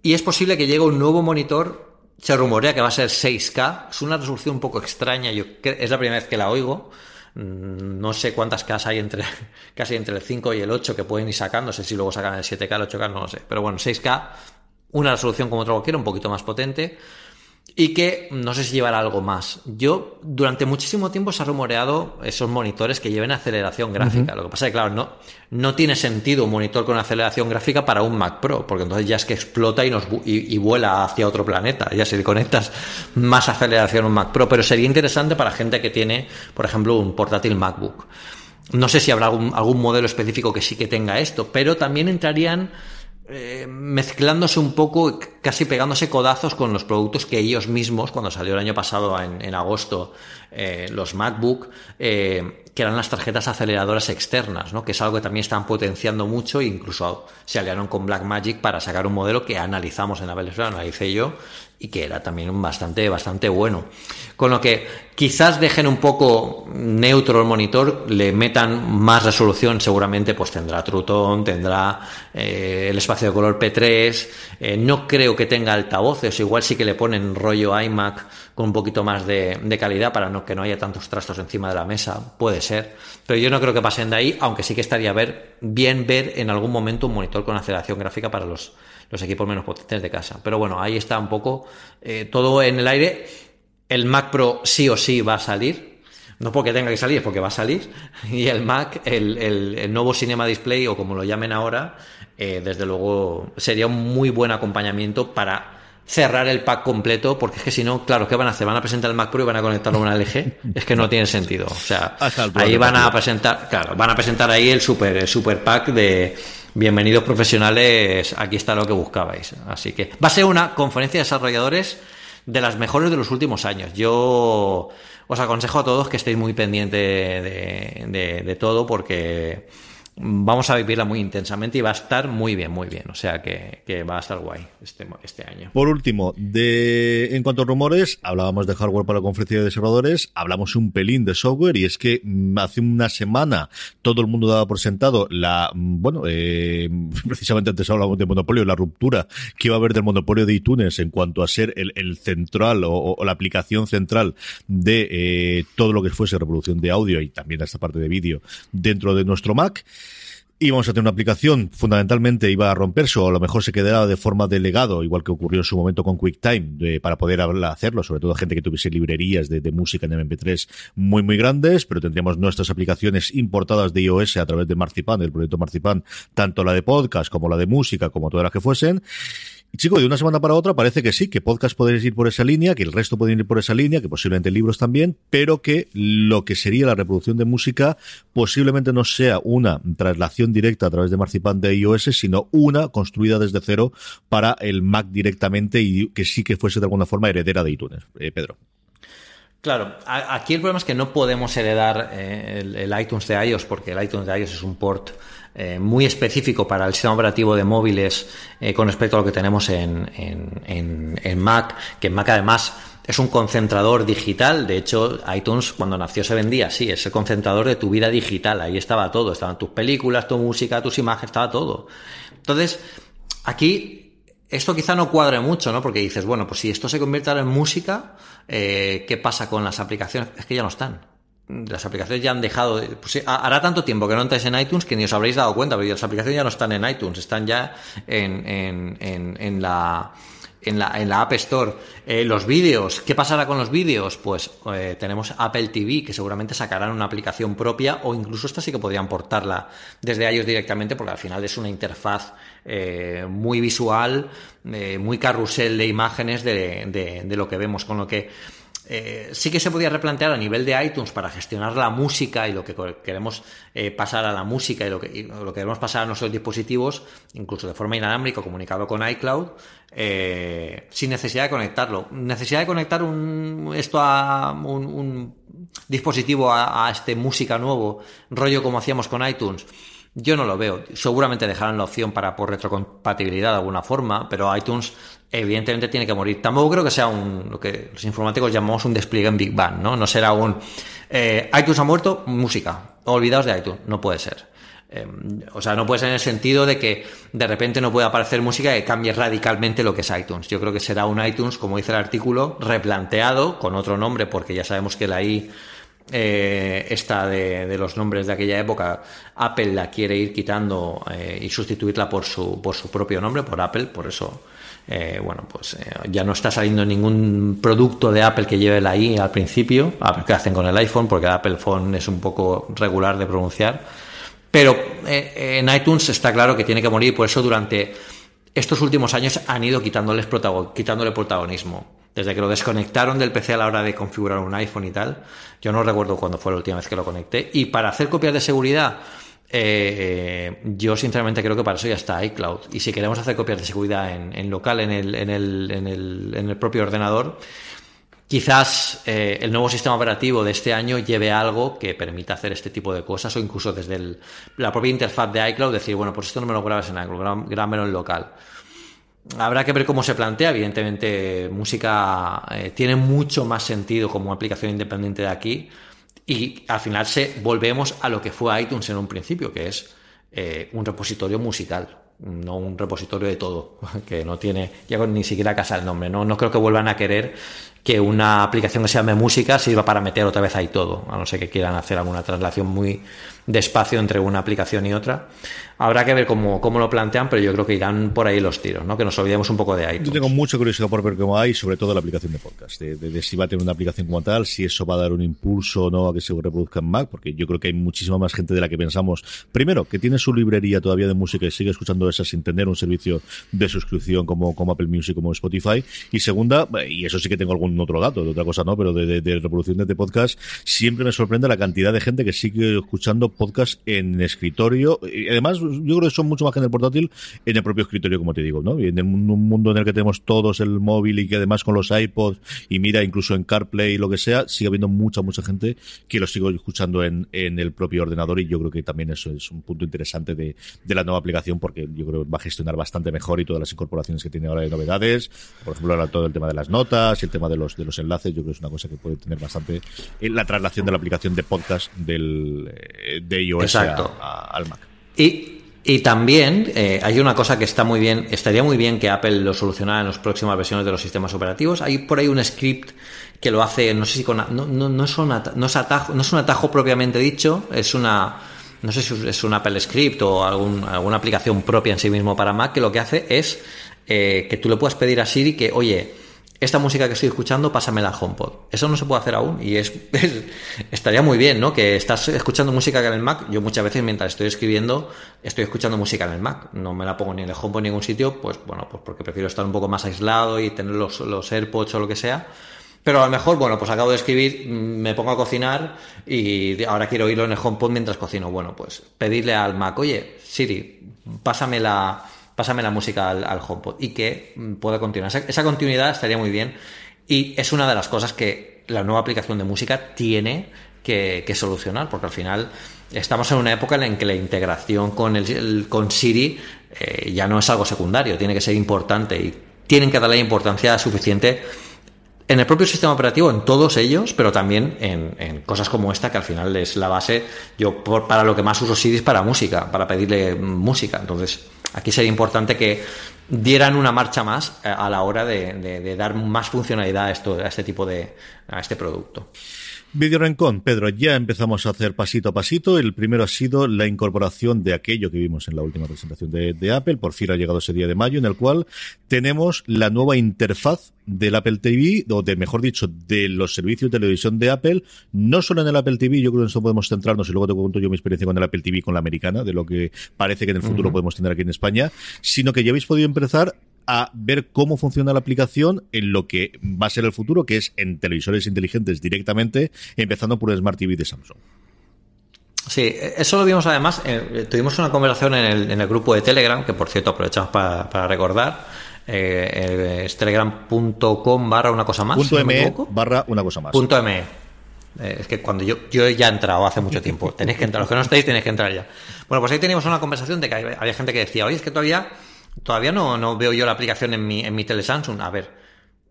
S2: y es posible que llegue un nuevo monitor se rumorea que va a ser 6K. Es una resolución un poco extraña. Yo es la primera vez que la oigo. Mm, no sé cuántas K hay entre, casi entre el 5 y el 8 que pueden ir sacando. No sé si luego sacan el 7K, el 8K, no lo sé. Pero bueno, 6K, una resolución como otra cualquiera, un poquito más potente y que no sé si llevará algo más. Yo, durante muchísimo tiempo se ha rumoreado esos monitores que lleven aceleración gráfica. Lo que pasa es que, claro, no, no tiene sentido un monitor con aceleración gráfica para un Mac Pro, porque entonces ya es que explota y, nos, y, vuela hacia otro planeta. Ya si le conectas más aceleración a un Mac Pro, pero sería interesante para gente que tiene, por ejemplo, un portátil MacBook. No sé si habrá algún, algún modelo específico que sí que tenga esto, pero también entrarían eh, mezclándose un poco, casi pegándose codazos con los productos que ellos mismos, cuando salió el año pasado en, agosto, eh, los MacBook, eh, que eran las tarjetas aceleradoras externas, ¿no? que es algo que también están potenciando mucho e incluso se aliaron con Blackmagic para sacar un modelo que analizamos en la lo analicé yo, y que era también bastante, bastante bueno. Con lo que quizás dejen un poco neutro el monitor, le metan más resolución, seguramente pues tendrá True Tone, tendrá eh, el espacio de color P3, eh, no creo que tenga altavoces, igual sí que le ponen rollo iMac con un poquito más de, calidad para no, que no haya tantos trastos encima de la mesa, puede ser, pero yo no creo que pasen de ahí, aunque sí que estaría bien ver en algún momento un monitor con aceleración gráfica para los los equipos menos potentes de casa. Pero bueno, ahí está un poco eh, todo en el aire. El Mac Pro sí o sí va a salir. No porque tenga que salir, es porque va a salir. Y el Mac, el, nuevo Cinema Display, o como lo llamen ahora, eh, desde luego sería un muy buen acompañamiento para cerrar el pack completo, porque es que si no, claro, ¿qué van a hacer? ¿Van a presentar el Mac Pro y van a conectarlo a una LG? Es que no tiene sentido. O sea, ahí van a presentar, claro, van a presentar ahí el super, el super pack de bienvenidos profesionales, aquí está lo que buscabais. Así que va a ser una conferencia de desarrolladores de las mejores de los últimos años. Yo os aconsejo a todos que estéis muy pendientes de todo porque vamos a vivirla muy intensamente y va a estar muy bien, muy bien. O sea que, va a estar guay este, este año.
S1: Por último, de, en cuanto a rumores, hablábamos de hardware para la conferencia de desarrolladores, hablamos un pelín de software y es que mm, hace una semana todo el mundo daba por sentado la, mm, bueno, eh, precisamente antes hablábamos de monopolio, la ruptura que iba a haber del monopolio de iTunes en cuanto a ser el, central o, la aplicación central de eh, todo lo que fuese reproducción de audio y también esta parte de vídeo dentro de nuestro Mac íbamos a tener una aplicación, fundamentalmente iba a romperse o a lo mejor se quedará de forma de legado, igual que ocurrió en su momento con QuickTime, para poder hacerlo, sobre todo gente que tuviese librerías de, música en MP3 muy, muy grandes, pero tendríamos nuestras aplicaciones importadas de iOS a través de Marzipan, el proyecto Marzipan, tanto la de podcast como la de música, como todas las que fuesen. Chico, de una semana para otra parece que sí, que podcast podéis ir por esa línea, que el resto pueden ir por esa línea, que posiblemente libros también, pero que lo que sería la reproducción de música posiblemente no sea una traslación directa a través de Marzipan de iOS, sino una construida desde cero para el Mac directamente y que sí que fuese de alguna forma heredera de iTunes. Eh, Pedro.
S2: Claro, aquí el problema es que no podemos heredar eh, el, iTunes de iOS porque el iTunes de iOS es un port eh, muy específico para el sistema operativo de móviles eh, con respecto a lo que tenemos en, en, Mac, que en Mac además es un concentrador digital. De hecho, iTunes cuando nació se vendía así, es el concentrador de tu vida digital. Ahí estaba todo, estaban tus películas, tu música, tus imágenes, estaba todo. Entonces, aquí esto quizá no cuadre mucho, ¿no? Porque dices, bueno, pues si esto se convierte en música, eh, ¿qué pasa con las aplicaciones? Es que ya no están las aplicaciones ya han dejado. Pues hará tanto tiempo que no entráis en iTunes que ni os habréis dado cuenta, pero las aplicaciones ya no están en iTunes, están ya en, en, en, en la. En la, en la App Store. Eh, los vídeos, ¿qué pasará con los vídeos? Pues eh, tenemos Apple TV, que seguramente sacarán una aplicación propia, o incluso esta sí que podrían portarla desde iOS directamente, porque al final es una interfaz eh, muy visual, muy carrusel de imágenes de, de, lo que vemos, con lo que eh, sí que se podía replantear a nivel de iTunes para gestionar la música y lo que queremos eh, pasar a la música y lo, que, lo que queremos pasar a nuestros dispositivos, incluso de forma inalámbrica, comunicado con iCloud, eh, sin necesidad de conectarlo. Necesidad de conectar un, esto a un, dispositivo a, este música nuevo, rollo como hacíamos con iTunes. Yo no lo veo. Seguramente dejarán la opción para por retrocompatibilidad de alguna forma, pero iTunes evidentemente tiene que morir. Tampoco creo que sea un, lo que los informáticos llamamos un despliegue en Big Bang, ¿no? No será un, eh, iTunes ha muerto, música. Olvidaos de iTunes. No puede ser. Eh, o sea, no puede ser en el sentido de que de repente no puede aparecer música que cambie radicalmente lo que es iTunes. Yo creo que será un iTunes, como dice el artículo, replanteado con otro nombre, porque ya sabemos que la I eh, esta de, los nombres de aquella época, Apple la quiere ir quitando eh, y sustituirla por su, por su propio nombre, por Apple, por eso, eh, bueno, pues eh, ya no está saliendo ningún producto de Apple que lleve la I al principio, a ver qué hacen con el iPhone, porque el Apple Phone es un poco regular de pronunciar, pero en iTunes está claro que tiene que morir, por eso durante estos últimos años han ido quitándoles quitándole protagonismo desde que lo desconectaron del PC a la hora de configurar un iPhone y tal. Yo no recuerdo cuándo fue la última vez que lo conecté. Y para hacer copias de seguridad, eh, yo sinceramente creo que para eso ya está iCloud. Y si queremos hacer copias de seguridad en, local, en el, en, el, en, el, en el propio ordenador, quizás eh, el nuevo sistema operativo de este año lleve algo que permita hacer este tipo de cosas o incluso desde la propia interfaz de iCloud decir, bueno, pues esto no me lo grabas en iCloud, grábamelo en local. Habrá que ver cómo se plantea. Evidentemente, música eh, tiene mucho más sentido como aplicación independiente de aquí. Y al final se, volvemos a lo que fue iTunes en un principio, que es eh, un repositorio musical no un repositorio de todo, que no tiene ya ni siquiera casa el nombre. No, no creo que vuelvan a querer que una aplicación que se llame música sirva para meter otra vez ahí todo, a no ser que quieran hacer alguna traslación muy despacio entre una aplicación y otra. Habrá que ver cómo, cómo, lo plantean, pero yo creo que irán por ahí los tiros, ¿no? Que nos olvidemos un poco de iTunes.
S1: Yo tengo mucha curiosidad por ver cómo hay, sobre todo la aplicación de podcast, de, si va a tener una aplicación como tal, si eso va a dar un impulso o no a que se reproduzca en Mac, porque yo creo que hay muchísima más gente de la que pensamos. Primero, que tiene su librería todavía de música y sigue escuchando esa sin tener un servicio de suscripción como, como Apple Music, como Spotify. Y segunda, y eso sí que tengo algún otro dato, de otra cosa no, pero de, de reproducción de podcast, siempre me sorprende la cantidad de gente que sigue escuchando podcast en escritorio. Y además, yo creo que son mucho más que en el portátil, en el propio escritorio, como te digo, ¿no? Y en un mundo en el que tenemos todos el móvil y que además con los iPods y mira, incluso en CarPlay y lo que sea, sigue habiendo mucha, mucha gente que lo sigo escuchando en, en el propio ordenador y yo creo que también eso es un punto interesante de, de la nueva aplicación porque yo creo que va a gestionar bastante mejor y todas las incorporaciones que tiene ahora de novedades. Por ejemplo, ahora todo el tema de las notas y el tema de los, de los enlaces, yo creo que es una cosa que puede tener bastante en la traslación de la aplicación de podcast del, eh, de iOS al Mac.
S2: Y y también eh, hay una cosa que está muy bien, estaría muy bien que Apple lo solucionara en las próximas versiones de los sistemas operativos. Hay por ahí un script que lo hace, no sé si con, no, no, no, es, un atajo, no es un atajo propiamente dicho, es una, no sé si es un Apple Script o algún, alguna aplicación propia en sí mismo para Mac que lo que hace es eh, que tú le puedas pedir a Siri que, oye, esta música que estoy escuchando, pásamela al HomePod. Eso no se puede hacer aún y es, estaría muy bien, ¿no? Que estás escuchando música en el Mac. Yo muchas veces mientras estoy escribiendo estoy escuchando música en el Mac. No me la pongo ni en el HomePod ni en ningún sitio, pues bueno, pues porque prefiero estar un poco más aislado y tener los, AirPods o lo que sea. Pero a lo mejor, bueno, pues acabo de escribir, me pongo a cocinar y ahora quiero oírlo en el HomePod mientras cocino. Bueno, pues pedirle al Mac, oye, Siri, pásame la pásame la música al, al HomePod y que mm, pueda continuar. Esa, continuidad estaría muy bien y es una de las cosas que la nueva aplicación de música tiene que, solucionar, porque al final estamos en una época en que la integración con, el, con Siri eh, ya no es algo secundario, tiene que ser importante y tienen que darle importancia suficiente en el propio sistema operativo, en todos ellos, pero también en, cosas como esta, que al final es la base. Yo, para lo que más uso Siri es para música, para pedirle música. Entonces, aquí sería importante que dieran una marcha más eh, a la hora de, dar más funcionalidad a, a este tipo de a este producto.
S1: Video Rencón, Pedro, ya empezamos a hacer pasito a pasito. El primero ha sido la incorporación de aquello que vimos en la última presentación de, Apple. Por fin ha llegado ese día de mayo en el cual tenemos la nueva interfaz del Apple TV, o de, mejor dicho, de los servicios de televisión de Apple, no solo en el Apple TV, yo creo que en eso podemos centrarnos y luego te cuento yo mi experiencia con el Apple TV, con la americana, de lo que parece que en el futuro podemos tener aquí en España, sino que ya habéis podido empezar a ver cómo funciona la aplicación en lo que va a ser el futuro, que es en televisores inteligentes directamente, empezando por el Smart TV de Samsung.
S2: Sí, eso lo vimos además, eh, tuvimos una conversación en el, en el, grupo de Telegram, que por cierto aprovechamos para, recordar, eh, es telegram.com barra una cosa más.
S1: Punto me barra una cosa más.
S2: Punto me. Eh, es que cuando yo, yo ya he entrado hace mucho tiempo, tenéis que entrar, los que no estáis tenéis que entrar ya. Bueno, pues ahí teníamos una conversación de que había gente que decía, oye, es que todavía Todavía no, no veo yo la aplicación en mi, en mi tele Samsung. A ver.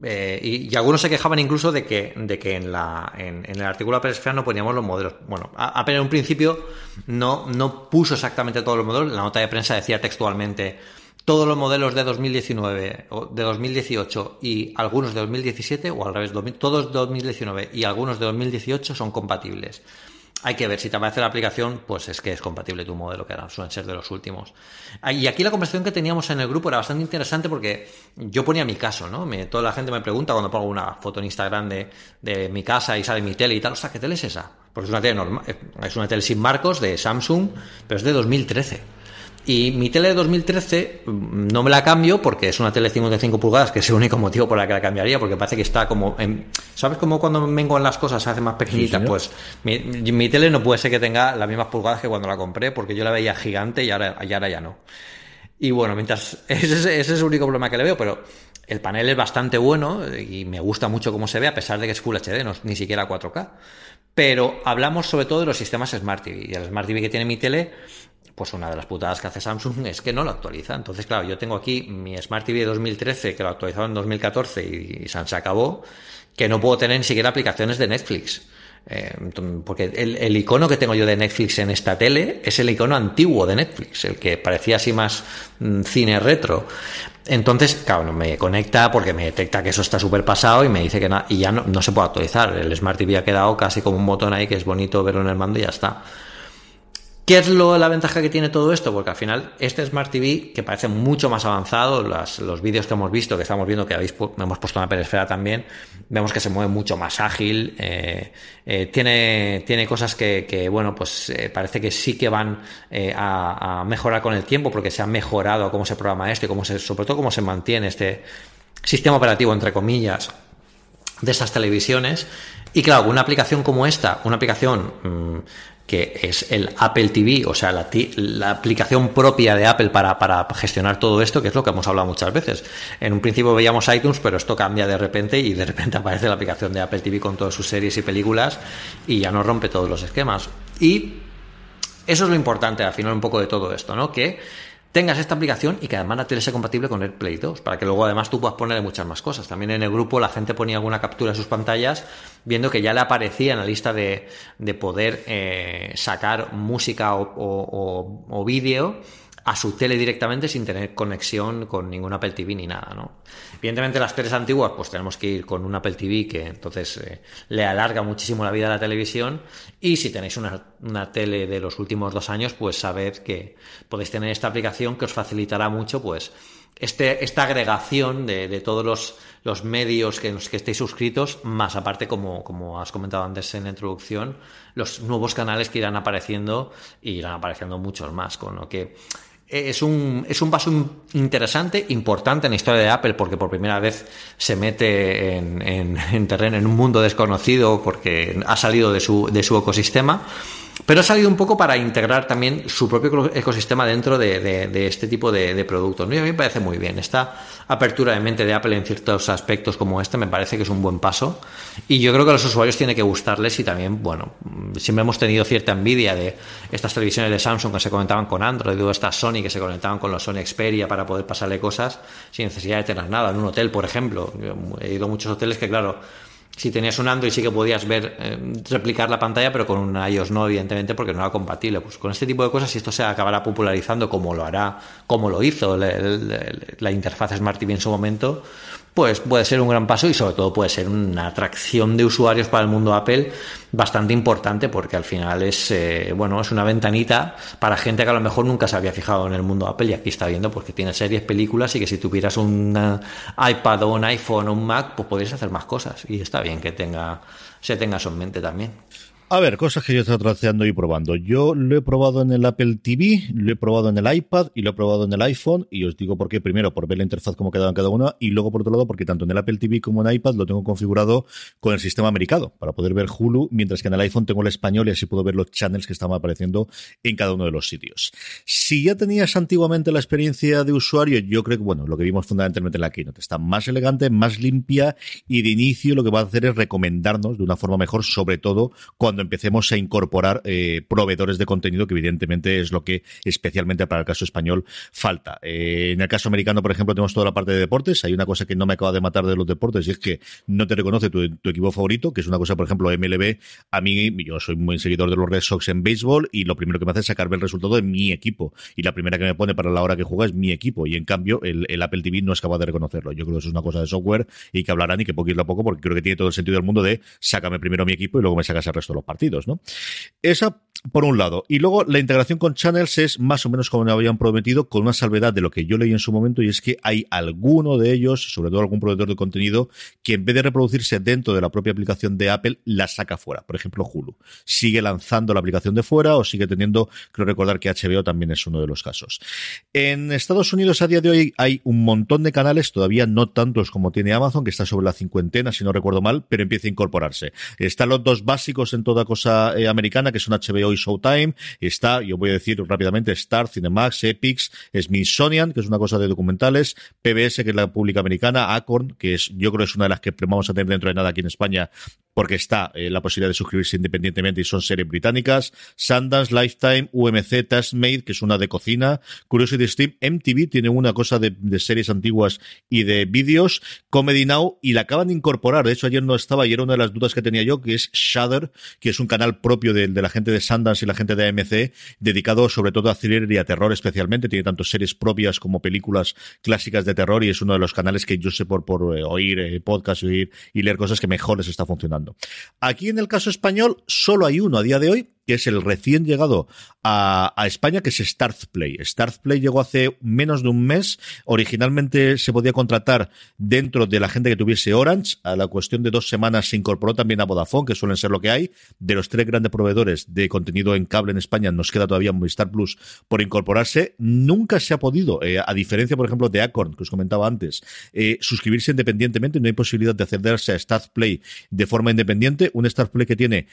S2: Eh, y, algunos se quejaban incluso de que, de que en, la, en, el artículo de Apple no poníamos los modelos. Bueno, Apple en un principio no, no puso exactamente todos los modelos. La nota de prensa decía textualmente todos los modelos de 2019 o de 2018 y algunos de 2017 o al revés, todos de 2019 y algunos de 2018 son compatibles hay que ver si te aparece la aplicación, pues es que es compatible tu modelo, que suelen ser de los últimos. Ah, y aquí la conversación que teníamos en el grupo era bastante interesante porque yo ponía mi caso, ¿no? toda la gente me pregunta cuando pongo una foto en Instagram de, de mi casa y sale mi tele y tal, sea, ¿qué tele es esa? Porque es una tele normal, es una tele sin marcos de Samsung, pero es de 2013. Y mi tele de 2013 mm, no me la cambio porque es una tele de 55 pulgadas, que es el único motivo por el que la cambiaría, porque parece que está como... En, ¿Sabes cómo cuando vengo en las cosas se hace más pequeñita? pues mi, mi, tele no puede ser que tenga las mismas pulgadas que cuando la compré, porque yo la veía gigante y ahora, y ahora ya no. Y bueno, mientras... Ese, ese es el único problema que le veo, pero el panel es bastante bueno y me gusta mucho cómo se ve, a pesar de que es Full HD, no ni siquiera 4K. Pero hablamos sobre todo de los sistemas Smart TV. Y el Smart TV que tiene mi tele, pues una de las putadas que hace Samsung es que no lo actualiza. Entonces, claro, yo tengo aquí mi Smart TV de 2013 que lo actualizado en 2014 y, y se acabó, que no puedo tener ni siquiera aplicaciones de Netflix. Eh, porque el, icono que tengo yo de Netflix en esta tele es el icono antiguo de Netflix, el que parecía así más mm, cine retro. Entonces, claro, me conecta porque me detecta que eso está súper pasado y me dice que nada, y ya no, no, se puede actualizar. El Smart TV ha quedado casi como un botón ahí que es bonito verlo en el mando y ya está. ¿Qué es lo, la ventaja que tiene todo esto? Porque al final este Smart TV, que parece mucho más avanzado, los vídeos que hemos visto, que estamos viendo, que habéis, hemos puesto una peresfera también, vemos que se mueve mucho más ágil, eh, eh, tiene, tiene cosas que, bueno, pues eh, parece que sí que van a, a, mejorar con el tiempo, porque se ha mejorado cómo se programa esto y cómo se, sobre todo cómo se mantiene este sistema operativo, entre comillas, de esas televisiones. Y claro, una aplicación como esta, una aplicación mm, que es el Apple TV, o sea, la, la aplicación propia de Apple para, para, gestionar todo esto, que es lo que hemos hablado muchas veces. En un principio veíamos iTunes, pero esto cambia de repente y de repente aparece la aplicación de Apple TV con todas sus series y películas y ya nos rompe todos los esquemas. Y eso es lo importante al final un poco de todo esto, ¿no? Que tengas esta aplicación y que además la tele compatible con AirPlay 2, para que luego además tú puedas ponerle muchas más cosas. También en el grupo la gente ponía alguna captura de sus pantallas viendo que ya le aparecía en la lista de, de poder eh, sacar música o, o, o vídeo a su tele directamente sin tener conexión con ningún Apple TV ni nada, ¿no? Evidentemente las teles antiguas pues tenemos que ir con un Apple TV que entonces eh, le alarga muchísimo la vida a la televisión y si tenéis una, una, tele de los últimos dos años pues sabed que podéis tener esta aplicación que os facilitará mucho pues este, esta agregación de, de todos los, los, medios que, que estéis suscritos, más aparte, como, como has comentado antes en la introducción, los nuevos canales que irán apareciendo y irán apareciendo muchos más, con lo que es un, es un paso interesante, importante en la historia de Apple, porque por primera vez se mete en, en, en terreno, en un mundo desconocido, porque ha salido de su, de su ecosistema pero ha salido un poco para integrar también su propio ecosistema dentro de, este tipo de, de productos. Y a mí me parece muy bien. Esta apertura de mente de Apple en ciertos aspectos como este me parece que es un buen paso. Y yo creo que a los usuarios tiene que gustarles y también, bueno, siempre hemos tenido cierta envidia de estas televisiones de Samsung que se conectaban con Android o estas Sony que se conectaban con los Sony Xperia para poder pasarle cosas sin necesidad de tener nada. En un hotel, por ejemplo. He ido a muchos hoteles que, claro, si tenías un Android sí que podías ver, eh, replicar la pantalla, pero con un iOS no, evidentemente, porque no era compatible. Pues con este tipo de cosas, si esto se acabará popularizando como lo hará, como lo hizo la, la, la interfaz Smart TV en su momento, pues puede ser un gran paso y sobre todo puede ser una atracción de usuarios para el mundo Apple bastante importante porque al final es eh, bueno es una ventanita para gente que a lo mejor nunca se había fijado en el mundo Apple y aquí está viendo porque tiene series películas y que si tuvieras un iPad o un iPhone o un Mac pues podrías hacer más cosas y está bien que tenga se tenga eso en mente también
S1: a ver, cosas que yo he estado trasteando y probando. Yo lo he probado en el Apple TV, lo he probado en el iPad y lo he probado en el iPhone. Y os digo por qué. Primero, por ver la interfaz cómo quedaba en cada una. Y luego, por otro lado, porque tanto en el Apple TV como en iPad lo tengo configurado con el sistema americano para poder ver Hulu, mientras que en el iPhone tengo el español y así puedo ver los channels que estaban apareciendo en cada uno de los sitios. Si ya tenías antiguamente la experiencia de usuario, yo creo que, bueno, lo que vimos fundamentalmente en la Keynote está más elegante, más limpia y de inicio lo que va a hacer es recomendarnos de una forma mejor, sobre todo cuando empecemos a incorporar eh, proveedores de contenido, que evidentemente es lo que especialmente para el caso español falta. Eh, en el caso americano, por ejemplo, tenemos toda la parte de deportes. Hay una cosa que no me acaba de matar de los deportes y es que no te reconoce tu, equipo favorito, que es una cosa, por ejemplo, MLB. A mí, yo soy muy seguidor de los Red Sox en béisbol y lo primero que me hace es sacarme el resultado de mi equipo. Y la primera que me pone para la hora que juega es mi equipo. Y en cambio, el, el Apple TV no es capaz de reconocerlo. Yo creo que eso es una cosa de software y que hablarán y que poquito a poco, porque creo que tiene todo el sentido del mundo de sácame primero mi equipo y luego me sacas el resto de los partidos, ¿no? Esa por un lado. Y luego la integración con channels es más o menos como me habían prometido, con una salvedad de lo que yo leí en su momento, y es que hay alguno de ellos, sobre todo algún proveedor de contenido, que en vez de reproducirse dentro de la propia aplicación de Apple, la saca fuera. Por ejemplo, Hulu. Sigue lanzando la aplicación de fuera o sigue teniendo, creo recordar que HBO también es uno de los casos. En Estados Unidos a día de hoy hay un montón de canales, todavía no tantos como tiene Amazon, que está sobre la cincuentena, si no recuerdo mal, pero empieza a incorporarse. Están los dos básicos en toda toda cosa eh, americana, que son HBO y Showtime. Está, yo voy a decir rápidamente, Star, Cinemax, Epix, Smithsonian, que es una cosa de documentales, PBS, que es la pública americana, Acorn, que es, yo creo que es una de las que vamos a tener dentro de nada aquí en España, porque está eh, la posibilidad de suscribirse independientemente y son series británicas, Sundance, Lifetime, UMC, Taskmade, que es una de cocina, Curiosity Stream, MTV tiene una cosa de, series antiguas y de vídeos, Comedy Now, y la acaban de incorporar, de hecho ayer no estaba y era una de las dudas que tenía yo, que es Shudder, que es un canal propio de, la gente de Sundance y la gente de AMC, dedicado sobre todo a thriller y a terror especialmente, tiene tanto series propias como películas clásicas de terror y es uno de los canales que yo sé por, por eh, oír eh, podcast y oír y leer cosas que mejor les está funcionando. Aquí en el caso español solo hay uno a día de hoy, que es el recién llegado a, España, que es Start Play. Start Play llegó hace menos de un mes. Originalmente se podía contratar dentro de la gente que tuviese Orange. A la cuestión de dos semanas se incorporó también a Vodafone, que suelen ser lo que hay. De los tres grandes proveedores de contenido en cable en España, nos queda todavía Movistar Plus por incorporarse. Nunca se ha podido, eh, a diferencia, por ejemplo, de Acorn, que os comentaba antes, eh, suscribirse independientemente. No hay posibilidad de accederse a Start Play de forma independiente. Un Start Play que tiene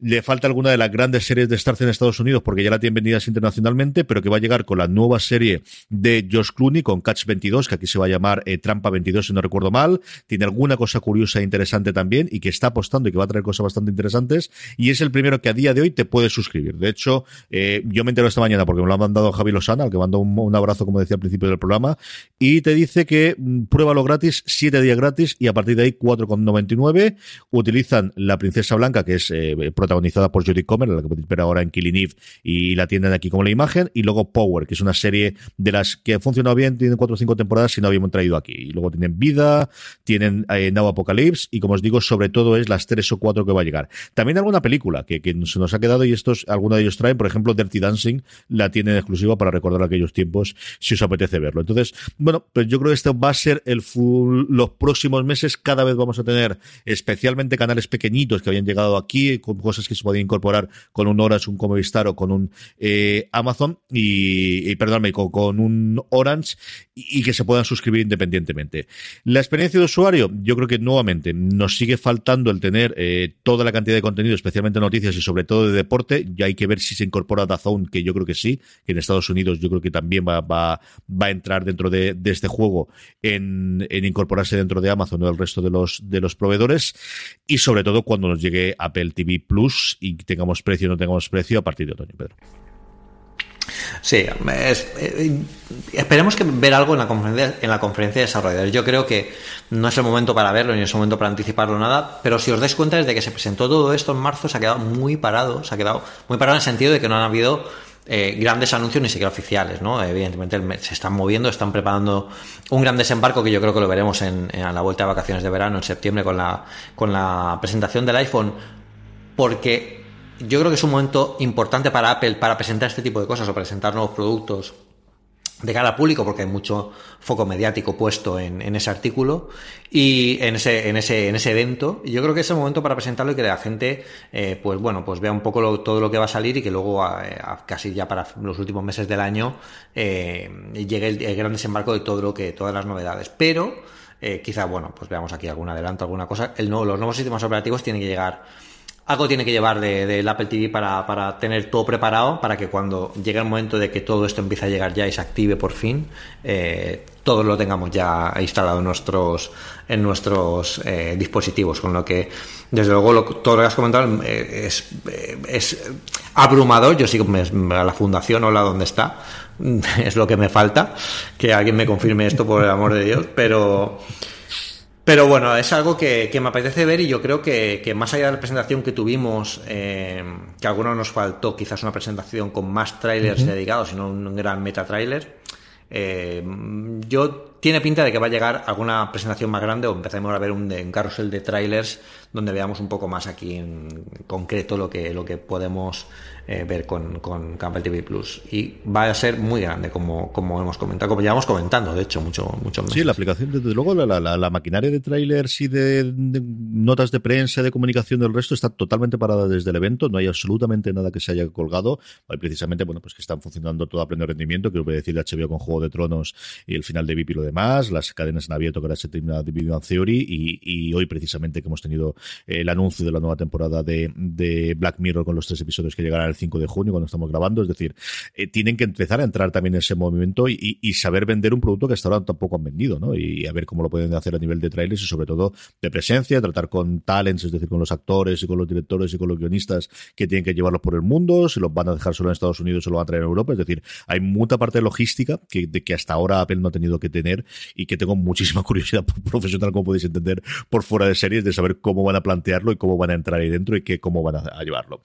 S1: le falta alguna de las grandes series de Starz en Estados Unidos porque ya la tienen vendidas internacionalmente, pero que va a llegar con la nueva serie de Josh Clooney con Catch 22, que aquí se va a llamar eh, Trampa 22 si no recuerdo mal. Tiene alguna cosa curiosa e interesante también y que está apostando y que va a traer cosas bastante interesantes. Y es el primero que a día de hoy te puedes suscribir. De hecho, eh, yo me entero esta mañana porque me lo ha mandado Javi Lozana, al que mando un, abrazo, como decía al principio del programa, y te dice que mm, pruébalo gratis, 7 días gratis y a partir de ahí 4,99. Utilizan la Princesa Blanca, que es eh, protagonizada por Jodie Comer, la que podéis ver ahora en Killing Eve, y la tienen aquí como la imagen, y luego Power, que es una serie de las que ha funcionado bien, tienen cuatro o cinco temporadas y no habíamos traído aquí. Y luego tienen Vida, tienen eh, Now Apocalypse, y como os digo, sobre todo es las tres o cuatro que va a llegar. También alguna película que, que se nos ha quedado, y estos, algunos de ellos traen, por ejemplo, Dirty Dancing, la tienen exclusiva para recordar aquellos tiempos, si os apetece verlo. Entonces, bueno, pues yo creo que esto va a ser el full, los próximos meses, cada vez vamos a tener especialmente canales pequeñitos que habían llegado aquí, con cosas que se podía incorporar con un Orange, un Comovistar o con un eh, Amazon y, y perdóname, con, un Orange y, que se puedan suscribir independientemente. La experiencia de usuario, yo creo que nuevamente nos sigue faltando el tener eh, toda la cantidad de contenido, especialmente noticias y sobre todo de deporte. Ya hay que ver si se incorpora DAZN, que yo creo que sí, que en Estados Unidos yo creo que también va, va, va a entrar dentro de, este juego en, incorporarse dentro de Amazon o el resto de los, de los proveedores. Y sobre todo cuando nos llegue Apple TV Plus y tengamos precio o no tengamos precio a partir de otoño, Pedro.
S2: Sí, eh, esperemos que ver algo en la conferencia en la conferencia de desarrolladores. Yo creo que no es el momento para verlo ni es el momento para anticiparlo nada, pero si os dais cuenta desde que se presentó todo esto en marzo se ha quedado muy parado, se ha quedado muy parado en el sentido de que no han habido eh, grandes anuncios ni siquiera oficiales, ¿no? Evidentemente se están moviendo, están preparando un gran desembarco que yo creo que lo veremos en, en la vuelta de vacaciones de verano en septiembre con la con la presentación del iPhone porque yo creo que es un momento importante para Apple para presentar este tipo de cosas o presentar nuevos productos de cara al público porque hay mucho foco mediático puesto en, ese artículo y en ese, en ese, en ese evento. Y yo creo que es el momento para presentarlo y que la gente, eh, pues bueno, pues vea un poco todo lo que va a salir y que luego, casi ya para los últimos meses del año, eh, llegue el, gran desembarco de todo lo que, todas las novedades. Pero, eh, quizá, bueno, pues veamos aquí algún adelanto, alguna cosa. Los nuevos sistemas operativos tienen que llegar algo tiene que llevar del Apple TV para, tener todo preparado, para que cuando llegue el momento de que todo esto empiece a llegar ya y se active por fin, eh, todos lo tengamos ya instalado en nuestros, en nuestros eh, dispositivos. Con lo que, desde luego, todo lo que has comentado eh, es, es abrumador. Yo sigo a la fundación, hola, ¿dónde está? Es lo que me falta, que alguien me confirme esto por el amor de Dios, pero... Pero bueno, es algo que, me apetece ver y yo creo que, más allá de la presentación que tuvimos, eh, que a algunos nos faltó quizás una presentación con más trailers dedicados, sino un gran meta trailer, eh, yo tiene pinta de que va a llegar alguna presentación más grande o empecemos a ver un, un carrusel de trailers donde veamos un poco más aquí en concreto lo que, lo que podemos eh, ver con, con Campbell TV Plus. Y va a ser muy grande, como, como hemos comentado, como llevamos comentando, de hecho, mucho, mucho
S1: Sí, la aplicación, desde luego, la, la, maquinaria de trailers y de, notas de prensa, de comunicación del resto está totalmente parada desde el evento. No hay absolutamente nada que se haya colgado. Hay precisamente, bueno, pues que están funcionando todo a pleno rendimiento, que voy a decir HBO con Juego de Tronos y el final de VIP y lo de demás, las cadenas en abierto que ahora se termina de Big Theory y, hoy precisamente que hemos tenido el anuncio de la nueva temporada de, Black Mirror con los tres episodios que llegarán el 5 de junio cuando estamos grabando, es decir, eh, tienen que empezar a entrar también en ese movimiento y, saber vender un producto que hasta ahora tampoco han vendido, ¿no? Y a ver cómo lo pueden hacer a nivel de trailers y sobre todo de presencia, tratar con talents, es decir, con los actores y con los directores y con los guionistas que tienen que llevarlos por el mundo, si los van a dejar solo en Estados Unidos o lo van a traer en Europa, es decir, hay mucha parte de logística que, que hasta ahora Apple no ha tenido que tener y que tengo muchísima curiosidad profesional, como podéis entender, por fuera de series, de saber cómo van a plantearlo y cómo van a entrar ahí dentro y que, cómo van a, llevarlo.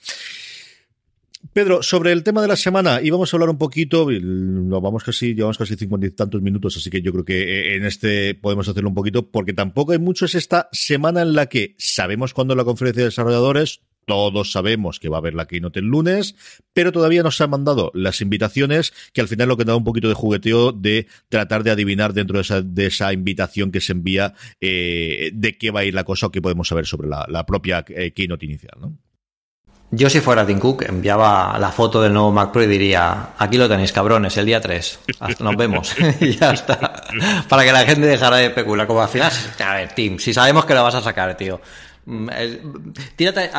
S1: Pedro, sobre el tema de la semana, íbamos a hablar un poquito, vamos casi, llevamos casi cincuenta y tantos minutos, así que yo creo que eh, en este podemos hacerlo un poquito, porque tampoco hay mucho, es esta semana en la que sabemos cuándo la conferencia de desarrolladores, todos sabemos que va a haber la keynote el lunes, pero todavía no se han mandado las invitaciones, que al final lo que da un poquito de jugueteo de tratar de adivinar dentro de esa, invitación que se envía eh, de qué va a ir la cosa o qué podemos saber sobre la, propia eh, keynote inicial, ¿no?
S2: Yo si fuera Tim Cook enviaba la foto del nuevo Mac Pro y diría, aquí lo tenéis cabrones, el día 3, nos vemos y ya está, para que la gente dejara de especular, como al final, a ver Tim, si sabemos que lo vas a sacar, tío, Mm, tírate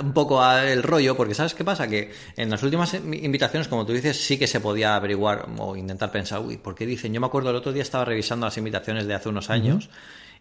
S2: un poco al rollo, porque ¿sabes qué pasa? Que en las últimas invitaciones, como tú dices, sí que se podía averiguar o intentar pensar, uy, ¿por qué dicen? Yo me acuerdo el otro día estaba revisando las invitaciones de hace unos años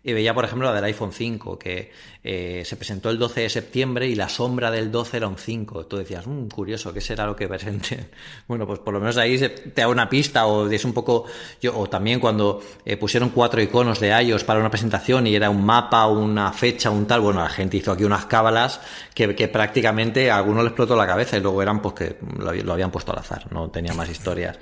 S2: y veía, por ejemplo, la del iPhone 5, que eh, se presentó el 12 de septiembre y la sombra del 12 era un 5. Tú decías, mmm, curioso, ¿qué será lo que presente? Bueno, pues por lo menos ahí te da una pista o es un poco... Yo, o también cuando eh, pusieron cuatro iconos de iOS para una presentación y era un mapa, una fecha, un tal, bueno, la gente hizo aquí unas cábalas que, que prácticamente a algunos les explotó la cabeza y luego eran pues que lo habían puesto al azar, no tenía más historias.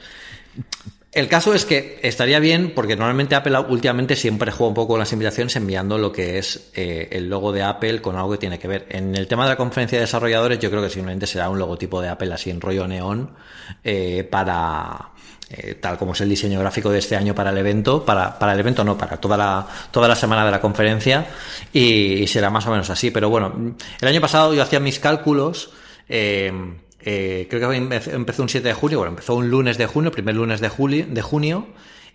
S2: El caso es que estaría bien, porque normalmente Apple últimamente siempre juega un poco con las invitaciones enviando lo que es eh, el logo de Apple con algo que tiene que ver. En el tema de la conferencia de desarrolladores, yo creo que simplemente será un logotipo de Apple así en rollo neón eh, para. Eh, tal como es el diseño gráfico de este año para el evento, para, para el evento no, para toda la, toda la semana de la conferencia, y, será más o menos así. Pero bueno, el año pasado yo hacía mis cálculos. Eh, creo que empezó un 7 de junio, bueno, empezó un lunes de junio, primer lunes de, julio, de junio,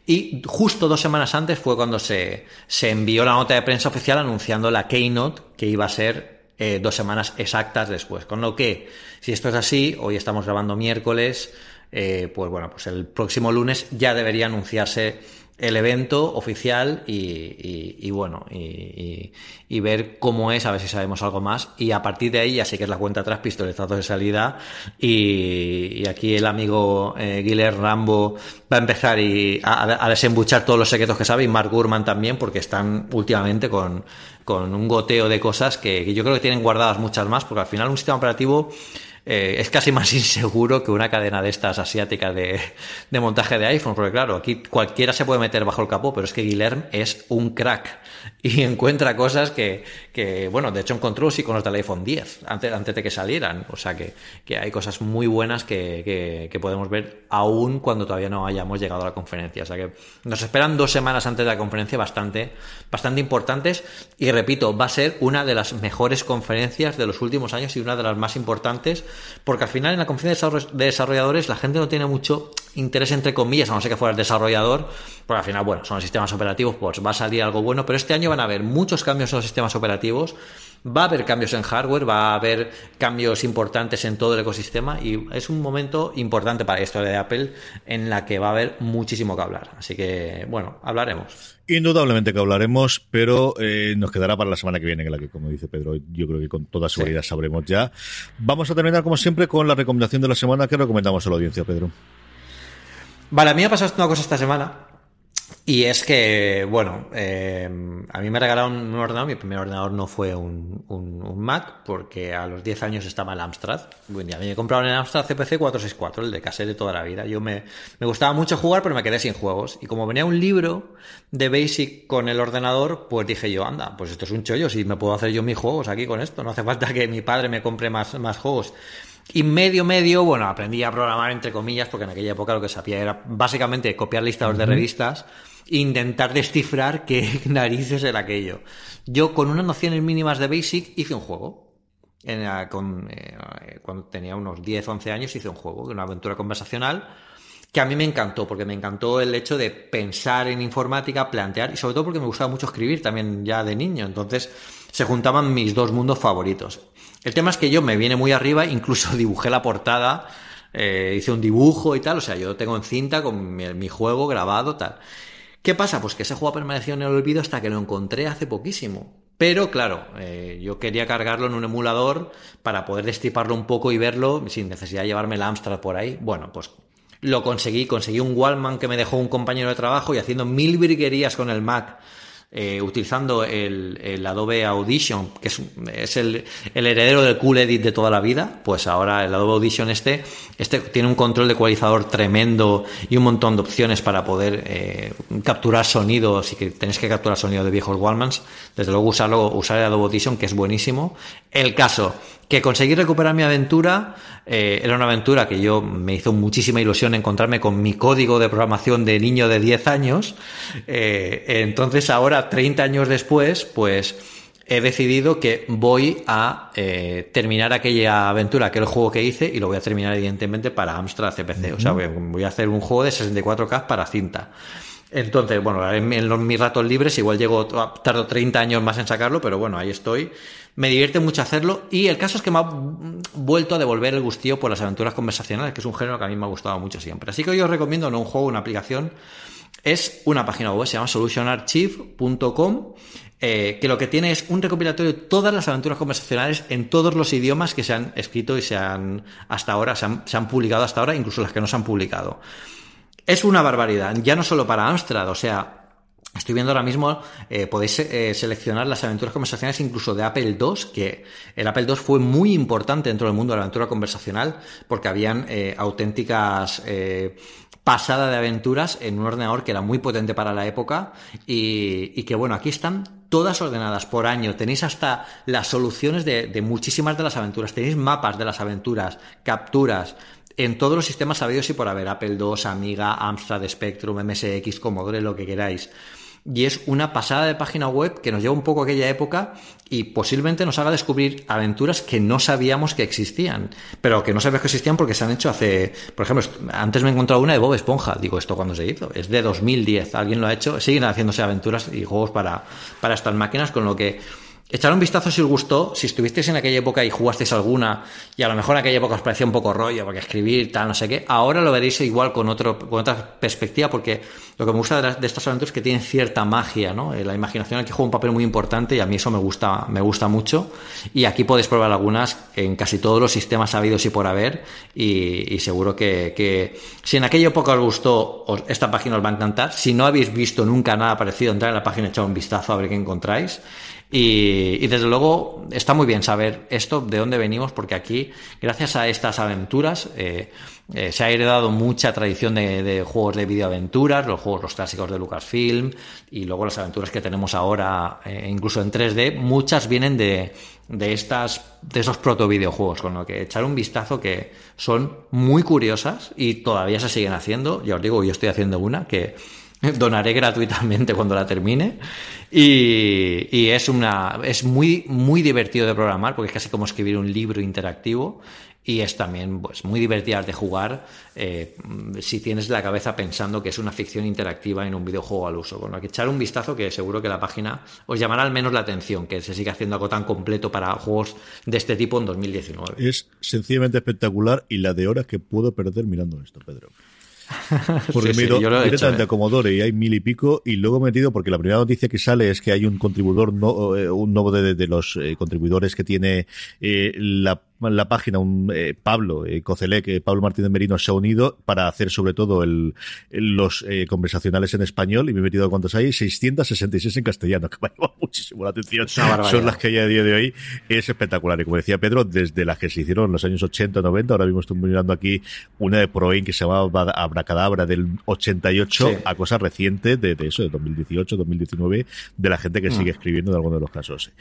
S2: y justo dos semanas antes fue cuando se, se, envió la nota de prensa oficial anunciando la Keynote, que iba a ser eh, dos semanas exactas después. Con lo que, si esto es así, hoy estamos grabando miércoles, eh, pues bueno, pues el próximo lunes ya debería anunciarse el evento oficial y, bueno, y, ver cómo es, a ver si sabemos algo más. Y a partir de ahí ya sé que es la cuenta atrás, pistoletazo de salida. Y, aquí el amigo eh, Rambo va a empezar y a, desembuchar todos los secretos que sabe y Mark Gurman también, porque están últimamente con, con un goteo de cosas que yo creo que tienen guardadas muchas más, porque al final un sistema operativo eh, es casi más inseguro que una cadena de estas asiáticas de, montaje de iPhone, porque claro, aquí cualquiera se puede meter bajo el capó, pero es que Guilherme es un crack y encuentra cosas que, que bueno, de hecho encontró sí con los del iPhone 10, antes, antes de que salieran, o sea que, que hay cosas muy buenas que, que, que, podemos ver aún cuando todavía no hayamos llegado a la conferencia, o sea que nos esperan dos semanas antes de la conferencia bastante, bastante importantes y repito, va a ser una de las mejores conferencias de los últimos años y una de las más importantes porque al final en la conferencia de desarrolladores la gente no tiene mucho interés, entre comillas, a no ser que fuera el desarrollador, porque al final, bueno, son los sistemas operativos, pues va a salir algo bueno, pero este año van a haber muchos cambios en los sistemas operativos, va a haber cambios en hardware, va a haber cambios importantes en todo el ecosistema y es un momento importante para la historia de Apple en la que va a haber muchísimo que hablar. Así que, bueno, hablaremos.
S1: Indudablemente que hablaremos, pero eh, nos quedará para la semana que viene, en la que, como dice Pedro, yo creo que con toda seguridad sabremos ya. Vamos a terminar, como siempre, con la recomendación de la semana que recomendamos a la audiencia, Pedro.
S2: Vale, a mí me ha pasado una cosa esta semana y es que, bueno, eh, a mí me regalaron un ordenador, mi primer ordenador no fue un, un, Mac, porque a los 10 años estaba el Amstrad. Bueno, a mí me compraron el Amstrad CPC 464, el de cassette de toda la vida. Yo me, me gustaba mucho jugar, pero me quedé sin juegos. Y como venía un libro de Basic con el ordenador, pues dije yo, anda, pues esto es un chollo, si me puedo hacer yo mis juegos aquí con esto, no hace falta que mi padre me compre más, más juegos. Y medio, medio, bueno, aprendí a programar entre comillas, porque en aquella época lo que sabía era básicamente copiar listados de revistas intentar descifrar qué narices era aquello. Yo con unas nociones mínimas de Basic hice un juego. con, eh, cuando tenía unos 10, 11 años hice un juego, una aventura conversacional que a mí me encantó, porque me encantó el hecho de pensar en informática, plantear, y sobre todo porque me gustaba mucho escribir también ya de niño. Entonces se juntaban mis dos mundos favoritos. El tema es que yo me viene muy arriba, incluso dibujé la portada, eh, hice un dibujo y tal, o sea, yo tengo en cinta con mi, juego grabado, tal. ¿Qué pasa? Pues que ese juego ha permanecido en el olvido hasta que lo encontré hace poquísimo. Pero claro, eh, yo quería cargarlo en un emulador para poder destriparlo un poco y verlo sin necesidad de llevarme el Amstrad por ahí. Bueno, pues lo conseguí, conseguí un Wallman que me dejó un compañero de trabajo y haciendo mil virguerías con el Mac eh, utilizando el, Adobe Audition, que es, el, heredero del Cool Edit de toda la vida, pues ahora el Adobe Audition este, este tiene un control de ecualizador tremendo y un montón de opciones para poder eh, capturar sonidos y que tenéis que capturar sonido de viejos Wallmans. Desde luego usarlo, usar el Adobe Audition, que es buenísimo. El caso, que conseguí recuperar mi aventura, eh, era una aventura que yo me hizo muchísima ilusión encontrarme con mi código de programación de niño de 10 años. Eh, entonces ahora, 30 años después, pues he decidido que voy a eh, terminar aquella aventura, aquel juego que hice, y lo voy a terminar evidentemente para Amstrad CPC. O sea, voy a hacer un juego de 64K para cinta. Entonces, bueno, en, mis ratos libres igual llego, tardo 30 años más en sacarlo, pero bueno, ahí estoy. Me divierte mucho hacerlo y el caso es que me ha vuelto a devolver el gustío por las aventuras conversacionales, que es un género que a mí me ha gustado mucho siempre. Así que hoy os recomiendo no un juego, una aplicación, es una página web, se llama solutionarchive.com, eh, que lo que tiene es un recopilatorio de todas las aventuras conversacionales en todos los idiomas que se han escrito y se han, hasta ahora, se han, se han publicado hasta ahora, incluso las que no se han publicado. Es una barbaridad, ya no solo para Amstrad, o sea, Estoy viendo ahora mismo, eh, podéis eh, seleccionar las aventuras conversacionales incluso de Apple II, que el Apple II fue muy importante dentro del mundo de la aventura conversacional, porque habían eh, auténticas pasadas de aventuras en un ordenador que era muy potente para la época y, que bueno, aquí están todas ordenadas por año. Tenéis hasta las soluciones de, de muchísimas de las aventuras, tenéis mapas de las aventuras, capturas, en todos los sistemas sabidos y por haber, Apple II, Amiga, Amstrad, Spectrum, MSX, Commodore, lo que queráis. Y es una pasada de página web que nos lleva un poco a aquella época y posiblemente nos haga descubrir aventuras que no sabíamos que existían, pero que no sabíamos que existían porque se han hecho hace, por ejemplo, antes me he encontrado una de Bob Esponja, digo, ¿esto cuando se hizo? Es de 2010, alguien lo ha hecho, siguen haciéndose aventuras y juegos para, para estas máquinas, con lo que Echar un vistazo si os gustó, si estuvisteis en aquella época y jugasteis alguna, y a lo mejor en aquella época os parecía un poco rollo, porque escribir, tal, no sé qué, ahora lo veréis igual con, otro, con otra perspectiva, porque lo que me gusta de, estas aventuras es que tienen cierta magia, ¿no? Eh, la imaginación aquí juega un papel muy importante y a mí eso me gusta, me gusta mucho. Y aquí podéis probar algunas en casi todos los sistemas habidos y por haber, y, seguro que, si en aquella época os gustó, esta página os va a encantar. Si no habéis visto nunca nada parecido, entrar en la página, echar un vistazo a ver qué encontráis. Y, desde luego está muy bien saber esto, de dónde venimos, porque aquí, gracias a estas aventuras, eh, eh, se ha heredado mucha tradición de, juegos de videoaventuras, los juegos, los clásicos de Lucasfilm, y luego las aventuras que tenemos ahora, eh, incluso en 3D, muchas vienen de, de estas, de esos proto videojuegos, con lo que echar un vistazo que son muy curiosas y todavía se siguen haciendo. Ya os digo, yo estoy haciendo una que donaré gratuitamente cuando la termine. Y, es una es muy muy divertido de programar porque es casi como escribir un libro interactivo. Y es también pues muy divertida de jugar eh, si tienes la cabeza pensando que es una ficción interactiva en un videojuego al uso. Con lo que echar un vistazo que seguro que la página os llamará al menos la atención que se sigue haciendo algo tan completo para juegos de este tipo en 2019
S1: es sencillamente espectacular y la de horas que puedo perder mirando esto Pedro porque me he ido directamente a Commodore y hay mil y pico y luego he metido porque la primera noticia que sale es que hay un contribuidor no, eh, un nuevo de, los eh, contribuidores que tiene eh, la la página un eh, Pablo eh, Cocelec, eh, Pablo Martínez Merino se ha unido para hacer sobre todo el, los eh, conversacionales en español y me he metido a cuántos hay, 666 en castellano, que me ha llamado muchísimo la atención. Son las que hay a día de hoy. Es espectacular. Y como decía Pedro, desde las que se hicieron en los años 80, 90, ahora mismo estoy mirando aquí una de Proin que se llamaba Abracadabra del 88 a cosas recientes de, eso, de 2018, 2019, de la gente que mm. sigue escribiendo de algunos de los casos.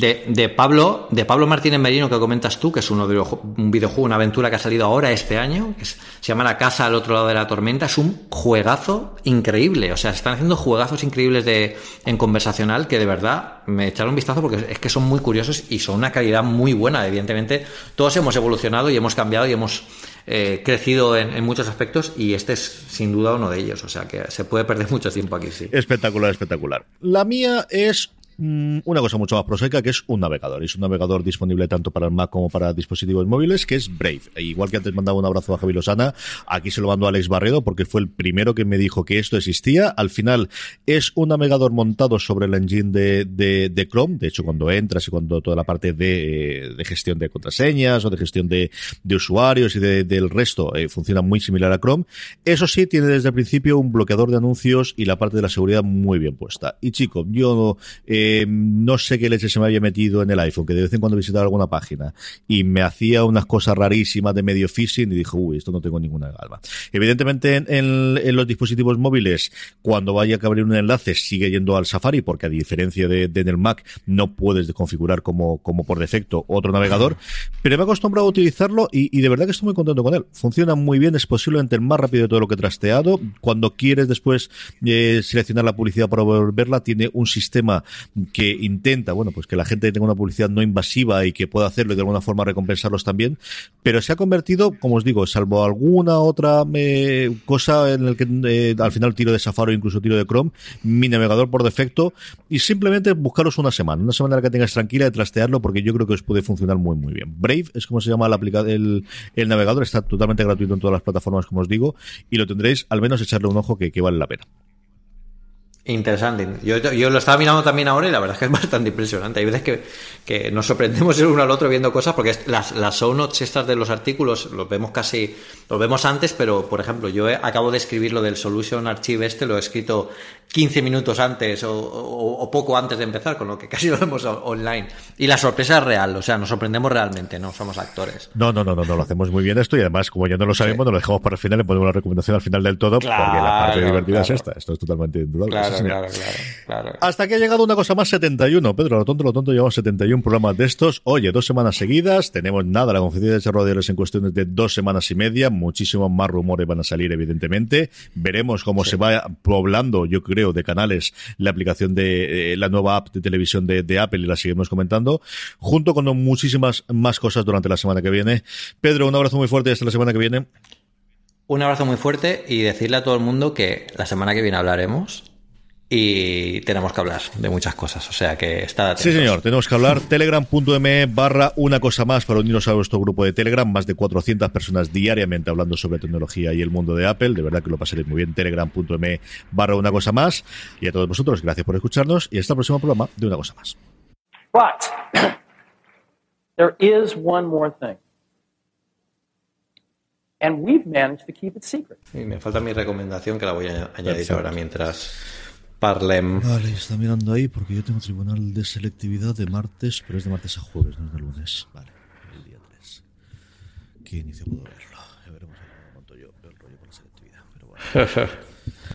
S2: de, de Pablo, de Pablo Martínez Merino que comentas tú, que es uno de un videojuego, una aventura que ha salido ahora este año, que se llama La Casa al otro lado de la tormenta. Es un juegazo increíble. O sea, se están haciendo juegazos increíbles de, en conversacional que de verdad me echaron un vistazo porque es que son muy curiosos y son una calidad muy buena. Evidentemente, todos hemos evolucionado y hemos cambiado y hemos eh, crecido en, en, muchos aspectos y este es sin duda uno de ellos. O sea que se puede perder mucho tiempo aquí, sí.
S1: Espectacular, espectacular. La mía es Mm, una cosa mucho más prosaica que es un navegador. Es un navegador disponible tanto para el Mac como para dispositivos móviles, que es Brave. E igual que antes mandaba un abrazo a Javi Lozana, aquí se lo mando a Alex Barredo porque fue el primero que me dijo que esto existía. Al final es un navegador montado sobre el engine de, de, Chrome. De hecho, cuando entras y cuando toda la parte de, de gestión de contraseñas o de gestión de, usuarios y del resto eh, funciona muy similar a Chrome. Eso sí, tiene desde el principio un bloqueador de anuncios y la parte de la seguridad muy bien puesta. Y chico, yo eh, no sé qué leche se me había metido en el iPhone, que de vez en cuando visitaba alguna página y me hacía unas cosas rarísimas de medio phishing y dijo, uy, esto no tengo ninguna galva. Evidentemente en, los dispositivos móviles, cuando vaya a abrir un enlace, sigue yendo al Safari, porque a diferencia de, en el Mac, no puedes configurar como, como por defecto otro navegador, pero me he acostumbrado a utilizarlo y, de verdad que estoy muy contento con él. Funciona muy bien, es posiblemente el más rápido de todo lo que he trasteado. Cuando quieres después eh, seleccionar la publicidad para volverla, tiene un sistema que intenta, bueno, pues que la gente tenga una publicidad no invasiva y que pueda hacerlo y de alguna forma recompensarlos también, pero se ha convertido, como os digo, salvo alguna otra eh, cosa en el que eh, al final tiro de Safari o incluso tiro de Chrome, mi navegador por defecto y simplemente buscaros una semana, una semana en la que tengas tranquila de trastearlo porque yo creo que os puede funcionar muy muy bien. Brave es como se llama el, el, navegador, está totalmente gratuito en todas las plataformas como os digo y lo tendréis al menos echarle un ojo que vale la pena.
S2: Interesante. Yo, yo, lo estaba mirando también ahora y la verdad es que es bastante impresionante. Hay veces que, que nos sorprendemos el uno al otro viendo cosas porque las, las show notes estas de los artículos los vemos casi, los vemos antes, pero por ejemplo, yo acabo de escribir lo del Solution Archive este, lo he escrito 15 minutos antes o, poco antes de empezar, con lo que casi lo vemos online. Y la sorpresa es real, o sea, nos sorprendemos realmente, no somos actores.
S1: No, no, no, no, no lo hacemos muy bien esto y además, como ya no lo sabemos, nos lo dejamos para el final, le ponemos la recomendación al final del todo, porque la parte divertida es esta. Esto es totalmente indudable.
S2: Claro, claro, claro,
S1: Hasta que ha llegado una cosa más 71, Pedro, lo tonto, lo tonto, llevamos 71 programas de estos. Oye, dos semanas seguidas, tenemos nada, la conferencia de Cerro en cuestiones de dos semanas y media, muchísimos más rumores van a salir, evidentemente. Veremos cómo se va poblando, yo creo de canales la aplicación de eh, la nueva app de televisión de, Apple y la seguimos comentando, junto con muchísimas más cosas durante la semana que viene. Pedro, un abrazo muy fuerte hasta la semana que viene.
S2: Un abrazo muy fuerte y decirle a todo el mundo que la semana que viene hablaremos y tenemos que hablar de muchas cosas, o sea que está
S1: Sí, señor, tenemos que hablar. Telegram.me barra una cosa más para unirnos a nuestro grupo de Telegram. Más de 400 personas diariamente hablando sobre tecnología y el mundo de Apple. De verdad que lo pasaréis muy bien. Telegram.me barra una cosa más. Y a todos vosotros, gracias por escucharnos y hasta el próximo programa de una cosa más. But, there is one more thing.
S2: And we've managed to keep it secret. Y me falta mi recomendación que la voy a añadir ahora mientras Parlem.
S1: Vale, está mirando ahí porque yo tengo tribunal de selectividad de martes, pero es de martes a jueves, no es de lunes. Vale, el día 3. ¿Qué inicio puedo verlo? Ya veremos cómo monto yo el rollo con la selectividad. Pero bueno.